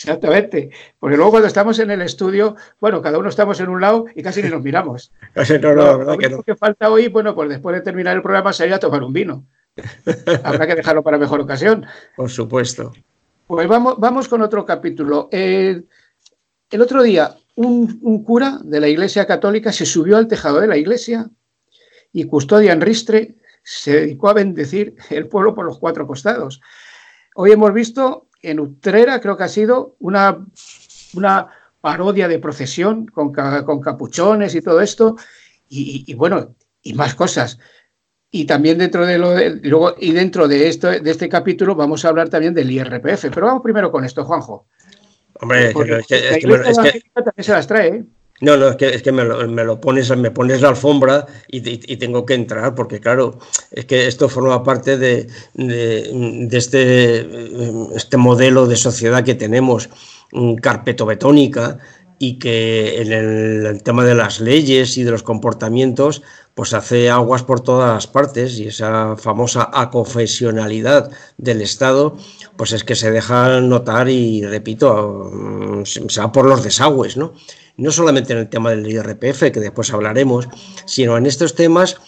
A: Exactamente, porque luego cuando estamos en el estudio, bueno, cada uno estamos en un lado y casi ni nos miramos.
C: no, no, lo
A: que, que falta hoy, bueno, pues después de terminar el programa sería a tomar un vino. Habrá que dejarlo para mejor ocasión.
C: Por supuesto.
A: Pues vamos, vamos con otro capítulo. el otro día, un cura de la Iglesia Católica se subió al tejado de la iglesia y Custodian Ristre se dedicó a bendecir el pueblo por los cuatro costados. Hoy hemos visto en Utrera, creo que ha sido una, una parodia de procesión con, con capuchones y todo esto, y, bueno, y más cosas. Y también dentro de lo luego, y dentro de esto, de este capítulo vamos a hablar también del IRPF. Pero vamos primero con esto, Juanjo.
C: Hombre, es que, es que,
A: también se las trae. ¿eh?
C: No, no, es que, es que me, lo, me, lo, pones, me pones la alfombra y, tengo que entrar, porque claro, es que esto forma parte de, de, este, este modelo de sociedad que tenemos, carpetobetónica, y que en el, tema de las leyes y de los comportamientos, pues hace aguas por todas partes y esa famosa acofesionalidad del Estado, pues es que se deja notar y, repito, mm, se va por los desagües, ¿no? No solamente en el tema del IRPF, que después hablaremos, sino en estos temas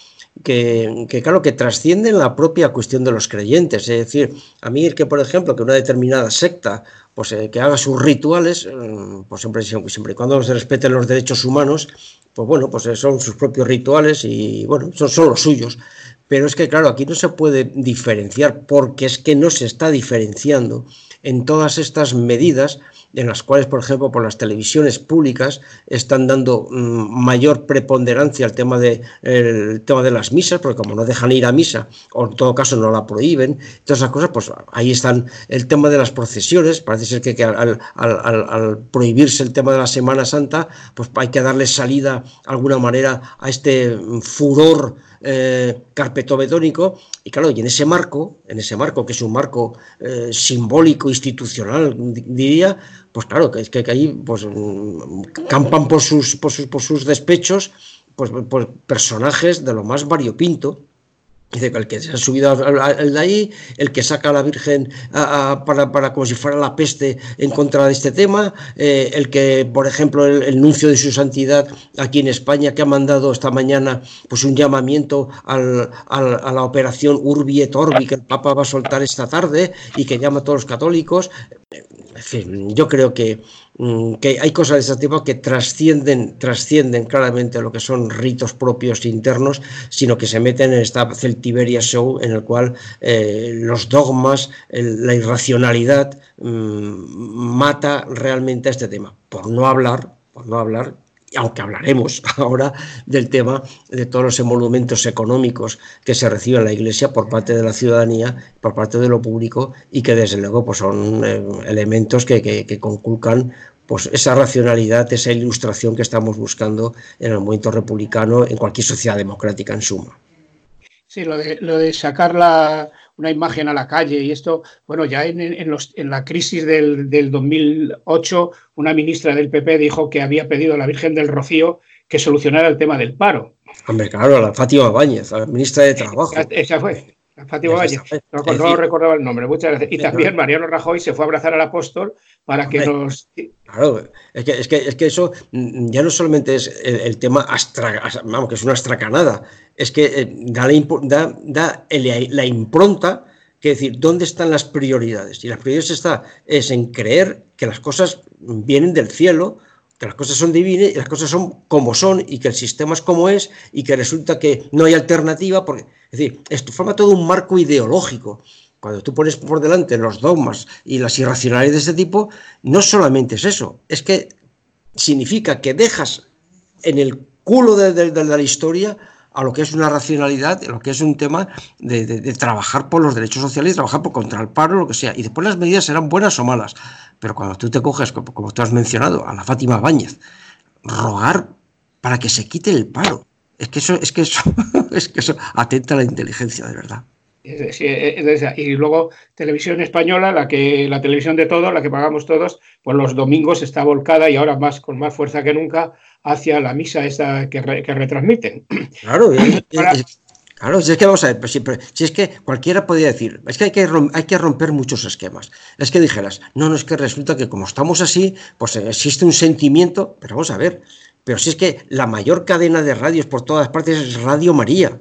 C: que, claro, que trascienden la propia cuestión de los creyentes. Es decir, a mí el que, por ejemplo, que una determinada secta pues, eh, que haga sus rituales, mm, pues siempre, siempre y cuando se respeten los derechos humanos, pues bueno, pues eh, son sus propios rituales y bueno, son, son los suyos. Pero es que, claro, aquí no se puede diferenciar porque es que no se está diferenciando en todas estas medidas en las cuales, por ejemplo, por las televisiones públicas están dando mm, mayor preponderancia al tema de, el tema de las misas, porque como no dejan ir a misa, o en todo caso no la prohíben, todas esas cosas, pues ahí están el tema de las procesiones, parece ser que, al, al, prohibirse el tema de la Semana Santa, pues hay que darle salida, de alguna manera, a este furor eh, carpetobetónico. Y claro, y en ese marco, en ese marco que es un marco eh, simbólico, institucional, diría, pues claro, que es que, ahí pues, mm, campan por sus, por sus, por sus despechos pues, personajes de lo más variopinto Dice que el que se ha subido al, de ahí, el que saca a la Virgen para, para, como si fuera la peste en contra de este tema, eh, el que, por ejemplo, el, nuncio de su santidad aquí en España, que ha mandado esta mañana pues un llamamiento a la operación Urbi et Orbi, que el Papa va a soltar esta tarde y que llama a todos los católicos. En fin, yo creo que que hay cosas de ese tipo que trascienden, trascienden claramente lo que son ritos propios internos, sino que se meten en esta celtiberia show en el cual eh, los dogmas, la irracionalidad mm, mata realmente a este tema. Por no hablar, por no hablar aunque hablaremos ahora del tema de todos los emolumentos económicos que se reciben en la Iglesia por parte de la ciudadanía, por parte de lo público y que desde luego pues, son eh, elementos que, que, conculcan pues esa racionalidad, esa ilustración que estamos buscando en el movimiento republicano, en cualquier sociedad democrática en suma.
A: Sí, lo de, lo de sacar la, una imagen a la calle y esto, bueno, ya en, en, los, en la crisis del, del, 2008, una ministra del PP dijo que había pedido a la Virgen del Rocío que solucionara el tema del paro.
C: Hombre, claro, la Fátima Báñez, la ministra de Trabajo.
A: esa fue. Fátima Valle, no, recordaba el nombre, muchas gracias. Y también Mariano Rajoy se fue a abrazar al apóstol para que nos...
C: Claro, es que, es que, es que eso mm, ya no solamente es el, tema astra, vamos, que es una astracanada, es que eh, da, la, la impronta que decir, ¿dónde están las prioridades? Y las prioridades está, es en creer que las cosas vienen del cielo, que las cosas son divinas y las cosas son como son y que el sistema es como es y que resulta que no hay alternativa. Porque, es decir, esto forma todo un marco ideológico. Cuando tú pones por delante los dogmas y las irracionalidades de este tipo, no solamente es eso, es que significa que dejas en el culo de, la historia a lo que es una racionalidad, a lo que es un tema de, trabajar por los derechos sociales, trabajar por contra el paro, lo que sea. Y después las medidas serán buenas o malas. Pero cuando tú te coges, como, tú has mencionado, a la Fátima Báñez, rogar para que se quite el paro. Es que eso, es que eso, es que eso atenta a la inteligencia, de verdad.
A: y luego televisión española, la que la televisión de todos, la que pagamos todos, pues los domingos está volcada y ahora más con más fuerza que nunca hacia la misa esa que, retransmiten.
C: Claro, Claro, si es que vamos a ver, pues si, es que cualquiera podría decir, es que hay, que hay que romper muchos esquemas. Es que dijeras, no, no es que resulta que como estamos así, pues existe un sentimiento, pero vamos a ver, pero si es que la mayor cadena de radios por todas partes es Radio María.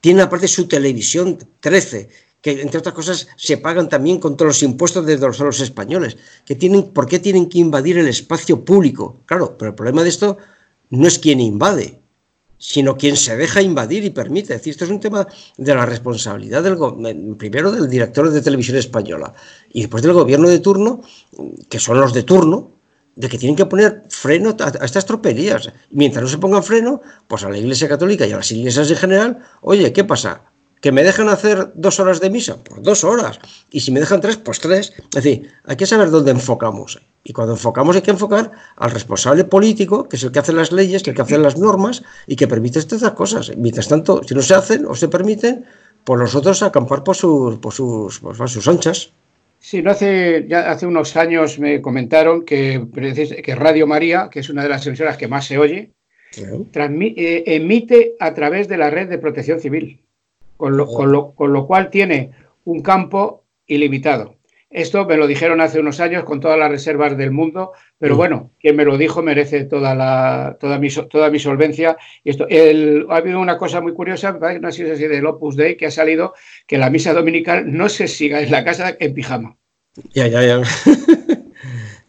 C: Tiene aparte su televisión 13, que entre otras cosas se pagan también con todos los impuestos de los, los españoles. Que tienen, ¿Por qué tienen que invadir el espacio público? Claro, pero el problema de esto no es quien invade, sino quien se deja invadir y permite. Es decir, esto es un tema de la responsabilidad del primero del director de televisión española y después del gobierno de turno, que son los de turno, de que tienen que poner freno a, estas tropelías. Mientras no se pongan freno, pues a la Iglesia Católica y a las iglesias en general, oye, ¿qué pasa? ¿Que me dejan hacer dos horas de misa? Pues dos horas. Y si me dejan tres, pues tres. Es decir, hay que saber dónde enfocamos. Y cuando enfocamos hay que enfocar al responsable político, que es el que hace las leyes, el que hace las normas y que permite estas cosas. Mientras tanto, si no se hacen o se permiten, pues los otros acampar por sus, por sus, por sus anchas.
A: Sí, no hace, ya hace unos años me comentaron que, que Radio María, que es una de las emisoras que más se oye, eh, emite a través de la red de protección civil, con lo, con lo cual tiene un campo ilimitado. Esto me lo dijeron hace unos años con todas las reservas del mundo, pero mm. bueno, quien me lo dijo merece toda, la, toda, mi, toda mi solvencia. Y esto, ha habido una cosa muy curiosa, no sido así del Opus Dei, que ha salido que la misa dominical no se siga en la casa en pijama.
C: Ya, ya, ya.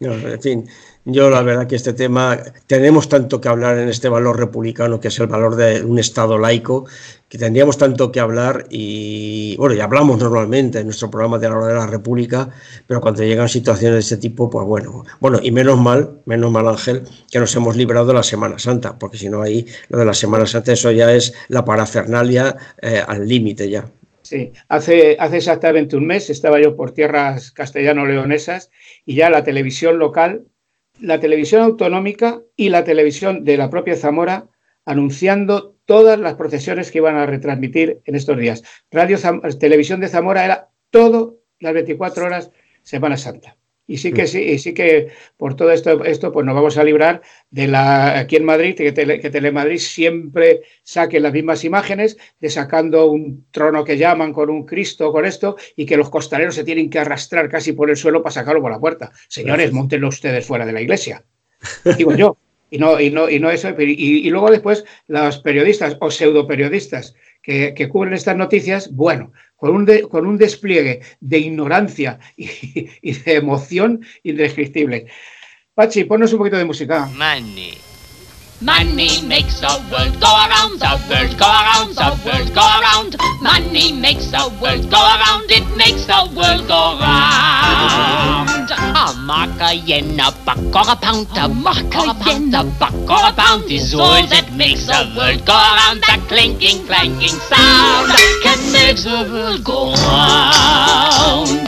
C: en fin, yo la verdad que este tema, tenemos tanto que hablar en este valor republicano, que es el valor de un Estado laico, que tendríamos tanto que hablar y, bueno, y hablamos normalmente en nuestro programa de la hora de la República, pero cuando llegan situaciones de ese tipo, pues bueno, bueno, y menos mal, menos mal Ángel, que nos hemos librado de la Semana Santa, porque si no ahí lo de la Semana Santa, eso ya es la parafernalia eh, al límite ya.
A: Sí, hace, hace exactamente un mes estaba yo por tierras castellano-leonesas y ya la televisión local la televisión autonómica y la televisión de la propia Zamora anunciando todas las procesiones que iban a retransmitir en estos días. Radio Televisión de Zamora era todo las 24 horas Semana Santa. Y sí que sí, y sí que por todo esto, esto pues nos vamos a librar de la aquí en Madrid, que, que Telemadrid siempre saque las mismas imágenes de sacando un trono que llaman con un Cristo, con esto, y que los costaleros se tienen que arrastrar casi por el suelo para sacarlo por la puerta. Señores, montenlo ustedes fuera de la iglesia. Digo yo. Y no, y no, y no eso. Y, luego después los periodistas o pseudo periodistas que, que cubren estas noticias, bueno, con un, con un despliegue de ignorancia y, de emoción indescriptible. Pachi, ponnos un poquito de música.
H: Money. Money makes the world go around, the world go around, the world go around. Money makes the world go around, it makes the world go round. A mark, a yen, a buck, or a pound, a mark, a yen, a buck, or a pound is all that makes the world go around. The clinking, clanking sound can make the world go round.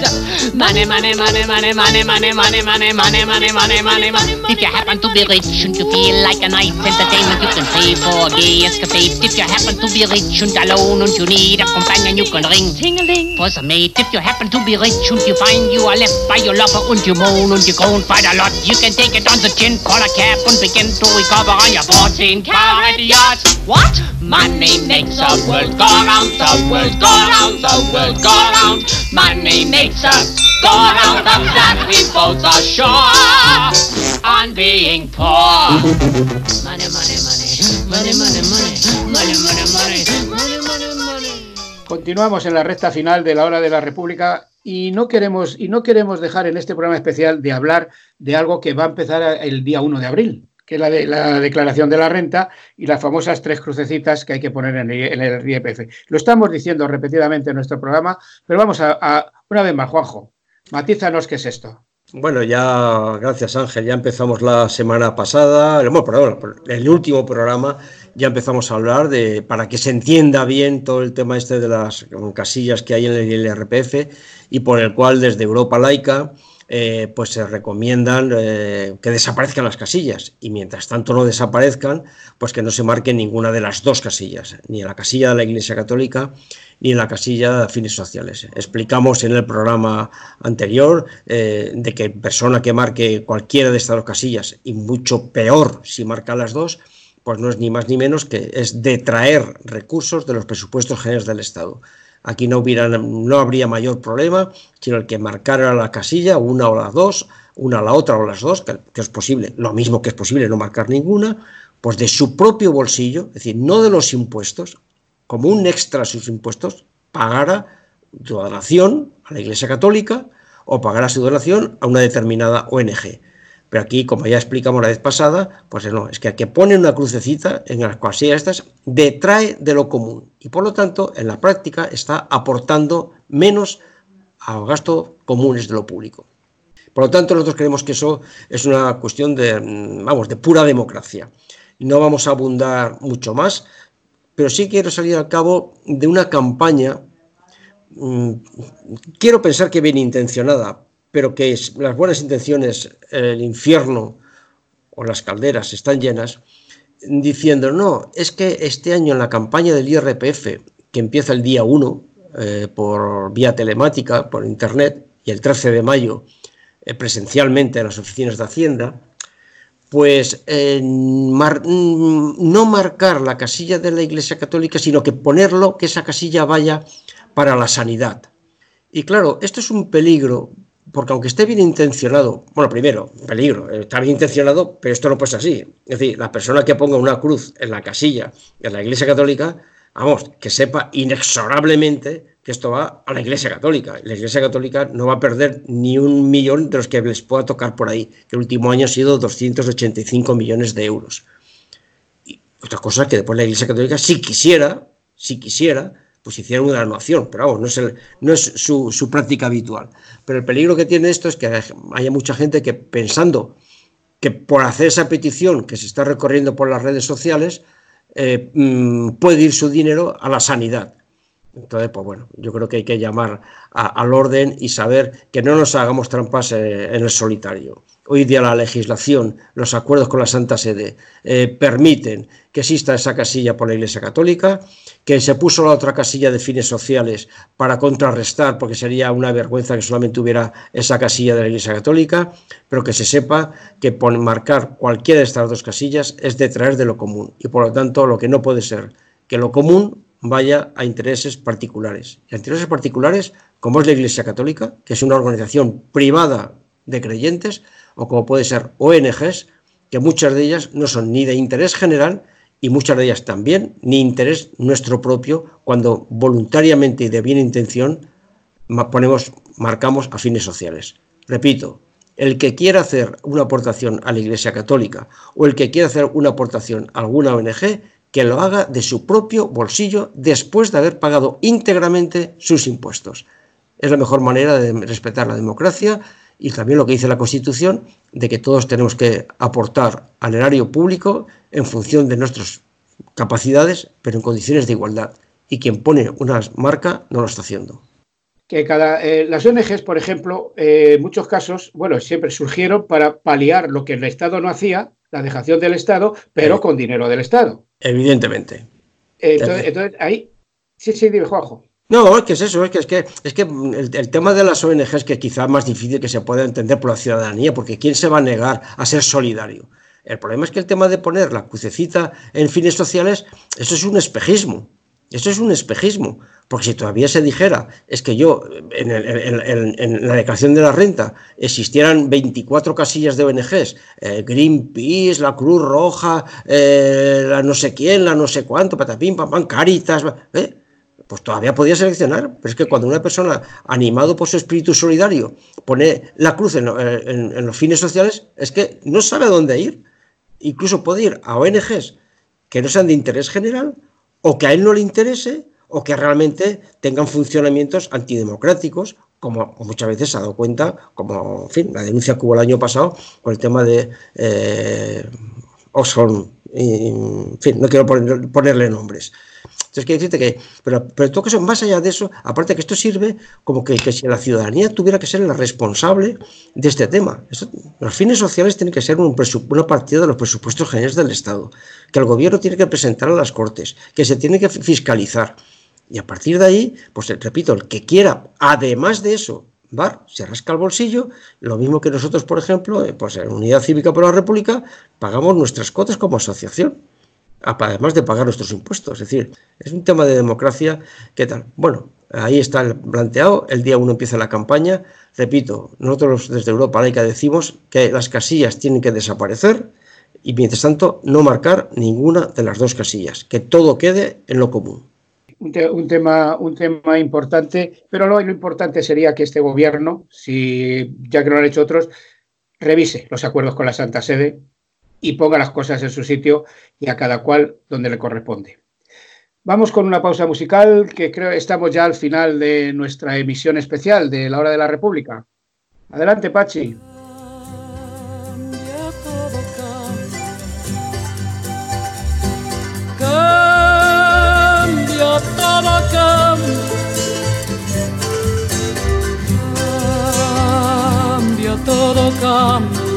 H: Money, money, money, money, money, money, money, money, money, money, money, money, money. If you happen to be rich and you feel like a night entertainment, you can pay for a gay escapade. If you happen to be rich and alone and you need a companion, you can ring ting-a-ling for some mate. If you happen to be rich and you find you are left by your lover and you moan and you groan quite a lot. You can take it on the chin, call a cab and begin to recover on your 14 carat yacht. What? Money makes the world go round, the world go round, the world go round. Money makes us
A: Continuamos en la recta final de la hora de la República y no queremos, y no queremos dejar en este programa especial de hablar de algo que va a empezar el día 1 de abril, que es la, de, la declaración de la renta y las famosas tres crucecitas que hay que poner en el, IEPF. Lo estamos diciendo repetidamente en nuestro programa, pero vamos a, una vez más, Juanjo, matízanos qué es esto.
C: Bueno, ya, gracias Ángel, ya empezamos la semana pasada, bueno, el último programa ya empezamos a hablar de, para que se entienda bien todo el tema este de las casillas que hay en el IRPF y por el cual desde Europa Laica eh, pues se recomiendan eh, que desaparezcan las casillas y mientras tanto no desaparezcan, pues que no se marque ninguna de las dos casillas, ni en la casilla de la Iglesia Católica ni en la casilla de fines sociales. Explicamos en el programa anterior eh, de que persona que marque cualquiera de estas dos casillas y mucho peor si marca las dos, pues no es ni más ni menos que es detraer recursos de los presupuestos generales del Estado. Aquí no, hubiera, no habría mayor problema, sino el que marcara la casilla, una o las dos, una a la otra o las dos, que, es posible, lo mismo que es posible no marcar ninguna, pues de su propio bolsillo, es decir, no de los impuestos, como un extra a sus impuestos, pagara su donación a la Iglesia Católica o pagara su donación a una determinada ONG. Pero aquí, como ya explicamos la vez pasada, pues no, es que el que pone una crucecita en las casillas estas detrae de lo común y por lo tanto en la práctica está aportando menos a gastos comunes de lo público. Por lo tanto, nosotros creemos que eso es una cuestión de, mm, vamos, de pura democracia. No vamos a abundar mucho más, pero sí quiero salir al cabo de una campaña, mm, quiero pensar que bien intencionada, pero que las buenas intenciones, el infierno o las calderas están llenas, diciendo, no, es que este año en la campaña del IRPF, que empieza el día 1 eh, por vía telemática, por internet, y el 13 de mayo eh, presencialmente en las oficinas de Hacienda, pues mm, no marcar la casilla de la Iglesia Católica, sino que ponerlo, que esa casilla vaya para la sanidad. Y claro, esto es un peligro, porque aunque esté bien intencionado, bueno, primero, peligro, está bien intencionado, pero esto no ser así. Es decir, la persona que ponga una cruz en la casilla de la Iglesia Católica, vamos, que sepa inexorablemente que esto va a la Iglesia Católica. La Iglesia Católica no va a perder ni un millón de los que les pueda tocar por ahí, que el último año ha sido 285 millones de euros. Y otra cosa que después la Iglesia Católica, si quisiera, si quisiera, pues hiciera una donación, pero vamos, no es, no es su, su, práctica habitual. Pero el peligro que tiene esto es que haya mucha gente que pensando que por hacer esa petición que se está recorriendo por las redes sociales, eh, mm, puede ir su dinero a la sanidad. Entonces, pues bueno, yo creo que hay que llamar al orden y saber que no nos hagamos trampas eh, en el solitario. Hoy día la legislación, los acuerdos con la Santa Sede eh, permiten que exista esa casilla por la Iglesia Católica, que se puso la otra casilla de fines sociales para contrarrestar, porque sería una vergüenza que solamente hubiera esa casilla de la Iglesia Católica, pero que se sepa que por marcar cualquiera de estas dos casillas es de traer de lo común. Y por lo tanto, lo que no puede ser que lo común vaya a intereses particulares. Y a intereses particulares, como es la Iglesia Católica, que es una organización privada de creyentes, o como puede ser ONGs, que muchas de ellas no son ni de interés general y muchas de ellas también ni interés nuestro propio cuando voluntariamente y de bien intención ponemos, marcamos a fines sociales. Repito, el que quiera hacer una aportación a la Iglesia Católica o el que quiera hacer una aportación a alguna ONG que lo haga de su propio bolsillo después de haber pagado íntegramente sus impuestos. Es la mejor manera de respetar la democracia y también lo que dice la Constitución de que todos tenemos que aportar al erario público en función de nuestras capacidades, pero en condiciones de igualdad. Y quien pone una marca no lo está haciendo.
A: Que cada, eh, las ONGs, por ejemplo, eh, en muchos casos, bueno, siempre surgieron para paliar lo que el Estado no hacía, la dejación del Estado, pero con dinero del Estado.
C: Evidentemente.
A: Entonces, ahí. Sí, sí, dime, Juanjo.
C: No, es que es eso, es que es que, es que el, tema de las ONG es que quizá más difícil que se pueda entender por la ciudadanía, porque ¿quién se va a negar a ser solidario? El problema es que el tema de poner la crucecita en fines sociales, eso es un espejismo. Eso es un espejismo, porque si todavía se dijera, es que yo, en, la declaración de la renta, existieran 24 casillas de ONGs, eh, Greenpeace, la Cruz Roja, eh, la no sé quién, la no sé cuánto, patapín, papán, Caritas, ¿eh? pues todavía podía seleccionar, pero es que cuando una persona, animado por su espíritu solidario, pone la cruz en, en los fines sociales, es que no sabe a dónde ir. Incluso puede ir a ONGs que no sean de interés general o que a él no le interese o que realmente tengan funcionamientos antidemocráticos, como muchas veces se ha dado cuenta, como en fin, la denuncia que hubo el año pasado con el tema de eh, Oxford, en fin, no quiero ponerle nombres. Entonces, quiero decirte que, pero, pero en todo caso, más allá de eso, aparte que esto sirve como que, que si la ciudadanía tuviera que ser la responsable de este tema. los fines sociales tienen que ser un una partida de los presupuestos generales del Estado, que el gobierno tiene que presentar a las Cortes, que se tiene que fiscalizar. Y a partir de ahí, pues repito, el que quiera, además de eso, dar, se rasca el bolsillo, lo mismo que nosotros, por ejemplo, eh, pues en Unidad Cívica por la República, pagamos nuestras cuotas como asociación además de pagar nuestros impuestos. Es decir, es un tema de democracia. ¿Qué tal? Bueno, ahí está el planteado. El día uno empieza la campaña. Repito, nosotros desde Europa Laica decimos que las casillas tienen que desaparecer y mientras tanto no marcar ninguna de las dos casillas, que todo quede en lo común.
A: Un, tema, un tema importante, pero lo, importante sería que este gobierno, si ya que lo han hecho otros, revise los acuerdos con la Santa Sede, y ponga las cosas en su sitio y a cada cual donde le corresponde. Vamos con una pausa musical que creo estamos ya al final de nuestra emisión especial de la hora de la República. Adelante, Pachi.
I: Cambia todo, cambia todo, cambia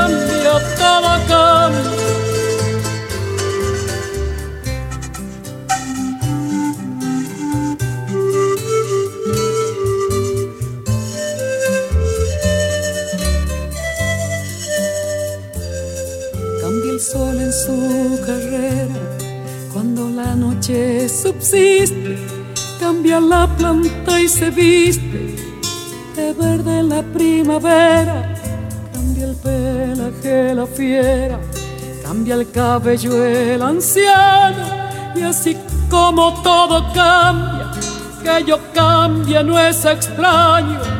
I: cambia, todo cambia. El sol en su carrera cuando la noche subsiste. Cambia la planta y se viste de verde la primavera el pelaje la fiera, cambia el cabello el anciano. Y así como todo cambia, que yo cambie no es extraño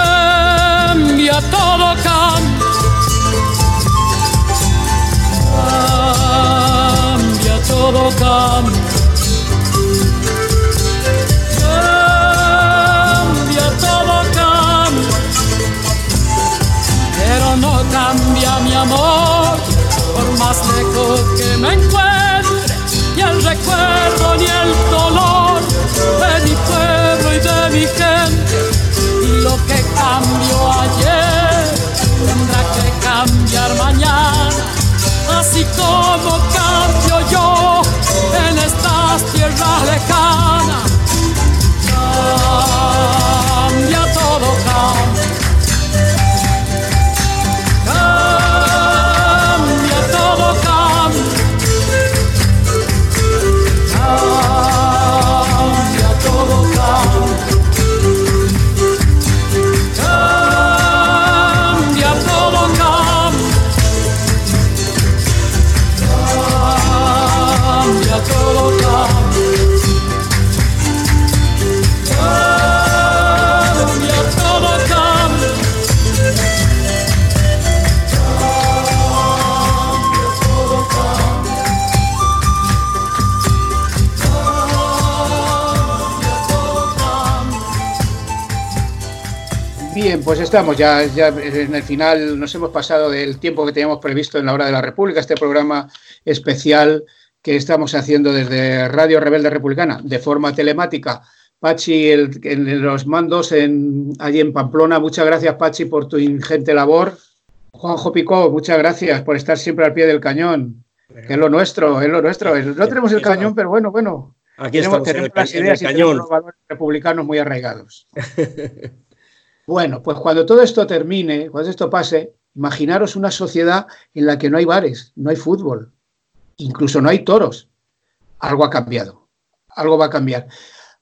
I: todo cambia. Cambia, todo cambia. Cambia, todo cambia. Pero no cambia mi amor, por más lejos que me encuentre, ni el recuerdo ni el dolor de mi pueblo y de mi gente lo que cambió ayer así como cambio yo en estas tierras lejanas.
A: Pues estamos ya, ya en el final, nos hemos pasado del tiempo que teníamos previsto en la hora de la República, este programa especial que estamos haciendo desde Radio Rebelde Republicana, de forma telemática. Pachi, el- en los mandos en, allí en Pamplona, muchas gracias Pachi por tu ingente labor. Juanjo Picó, muchas gracias por estar siempre al pie del cañón, que es lo nuestro, es lo nuestro. No tenemos el cañón, pero bueno, bueno,
C: Aquí
A: tenemos,
C: estamos en el,
A: tenemos las ideas y tenemos los valores republicanos muy arraigados. Bueno, pues cuando todo esto termine, cuando esto pase, imaginaros una sociedad en la que no hay bares, no hay fútbol, incluso no hay toros. Algo ha cambiado, algo va a cambiar.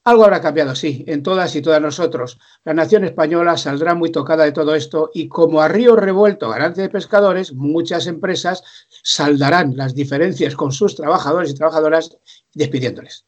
A: Algo habrá cambiado, sí, en todas y todas nosotros. La nación española saldrá muy tocada de todo esto y como a río revuelto, garante de pescadores, muchas empresas saldarán las diferencias con sus trabajadores y trabajadoras despidiéndoles.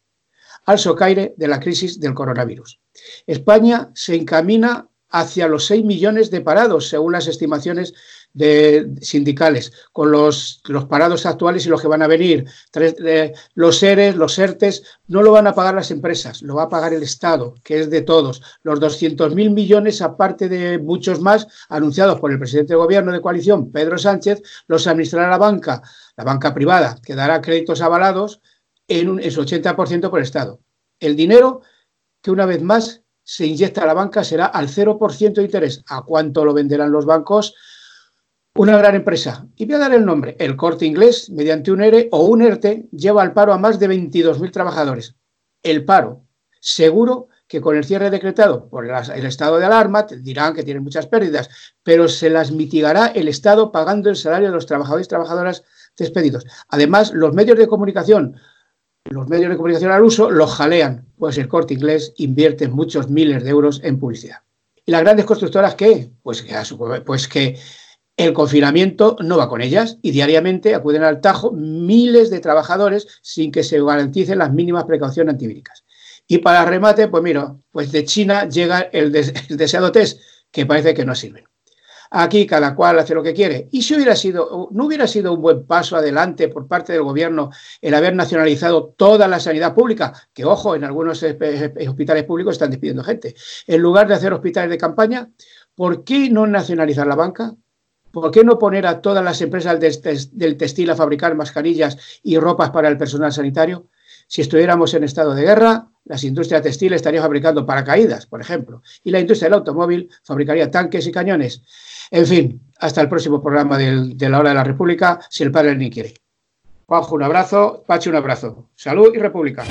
A: Al socaire de la crisis del coronavirus. España se encamina hacia los 6 millones de parados, según las estimaciones de sindicales, con los, los parados actuales y los que van a venir. Tres- eh, los ERES, los ERTES, no lo van a pagar las empresas, lo va a pagar el Estado, que es de todos. Los 200.000 millones, aparte de muchos más, anunciados por el presidente de gobierno de coalición, Pedro Sánchez, los administrará la banca, la banca privada, que dará créditos avalados en, un, en su 80% por el Estado. El dinero que una vez más se inyecta a la banca será al 0% de interés. ¿A cuánto lo venderán los bancos? Una gran empresa, y voy a dar el nombre, el corte inglés, mediante un ERE o un ERTE, lleva al paro a más de 22.000 trabajadores. El paro, seguro que con el cierre decretado por el estado de alarma, dirán que tienen muchas pérdidas, pero se las mitigará el Estado pagando el salario de los trabajadores y trabajadoras despedidos. Además, los medios de comunicación, los medios de comunicación al uso los jalean, pues el corte inglés invierte muchos miles de euros en publicidad. ¿Y las grandes constructoras qué? Pues que, pues que el confinamiento no va con ellas y diariamente acuden al Tajo miles de trabajadores sin que se garanticen las mínimas precauciones antivíricas. Y para remate, pues mira, pues de China llega el, el deseado test, que parece que no sirven. Aquí cada cual hace lo que quiere. Y si hubiera sido, no hubiera sido un buen paso adelante por parte del gobierno el haber nacionalizado toda la sanidad pública, que ojo, en algunos hospitales públicos están despidiendo gente. En lugar de hacer hospitales de campaña, ¿por qué no nacionalizar la banca? ¿Por qué no poner a todas las empresas del textil a fabricar mascarillas y ropas para el personal sanitario? Si estuviéramos en estado de guerra, las industrias textiles estarían fabricando paracaídas, por ejemplo, y la industria del automóvil fabricaría tanques y cañones. En fin, hasta el próximo programa de la Hora de la República, si el padre ni quiere. Juanjo, un abrazo. Pachi, un abrazo. Salud y República.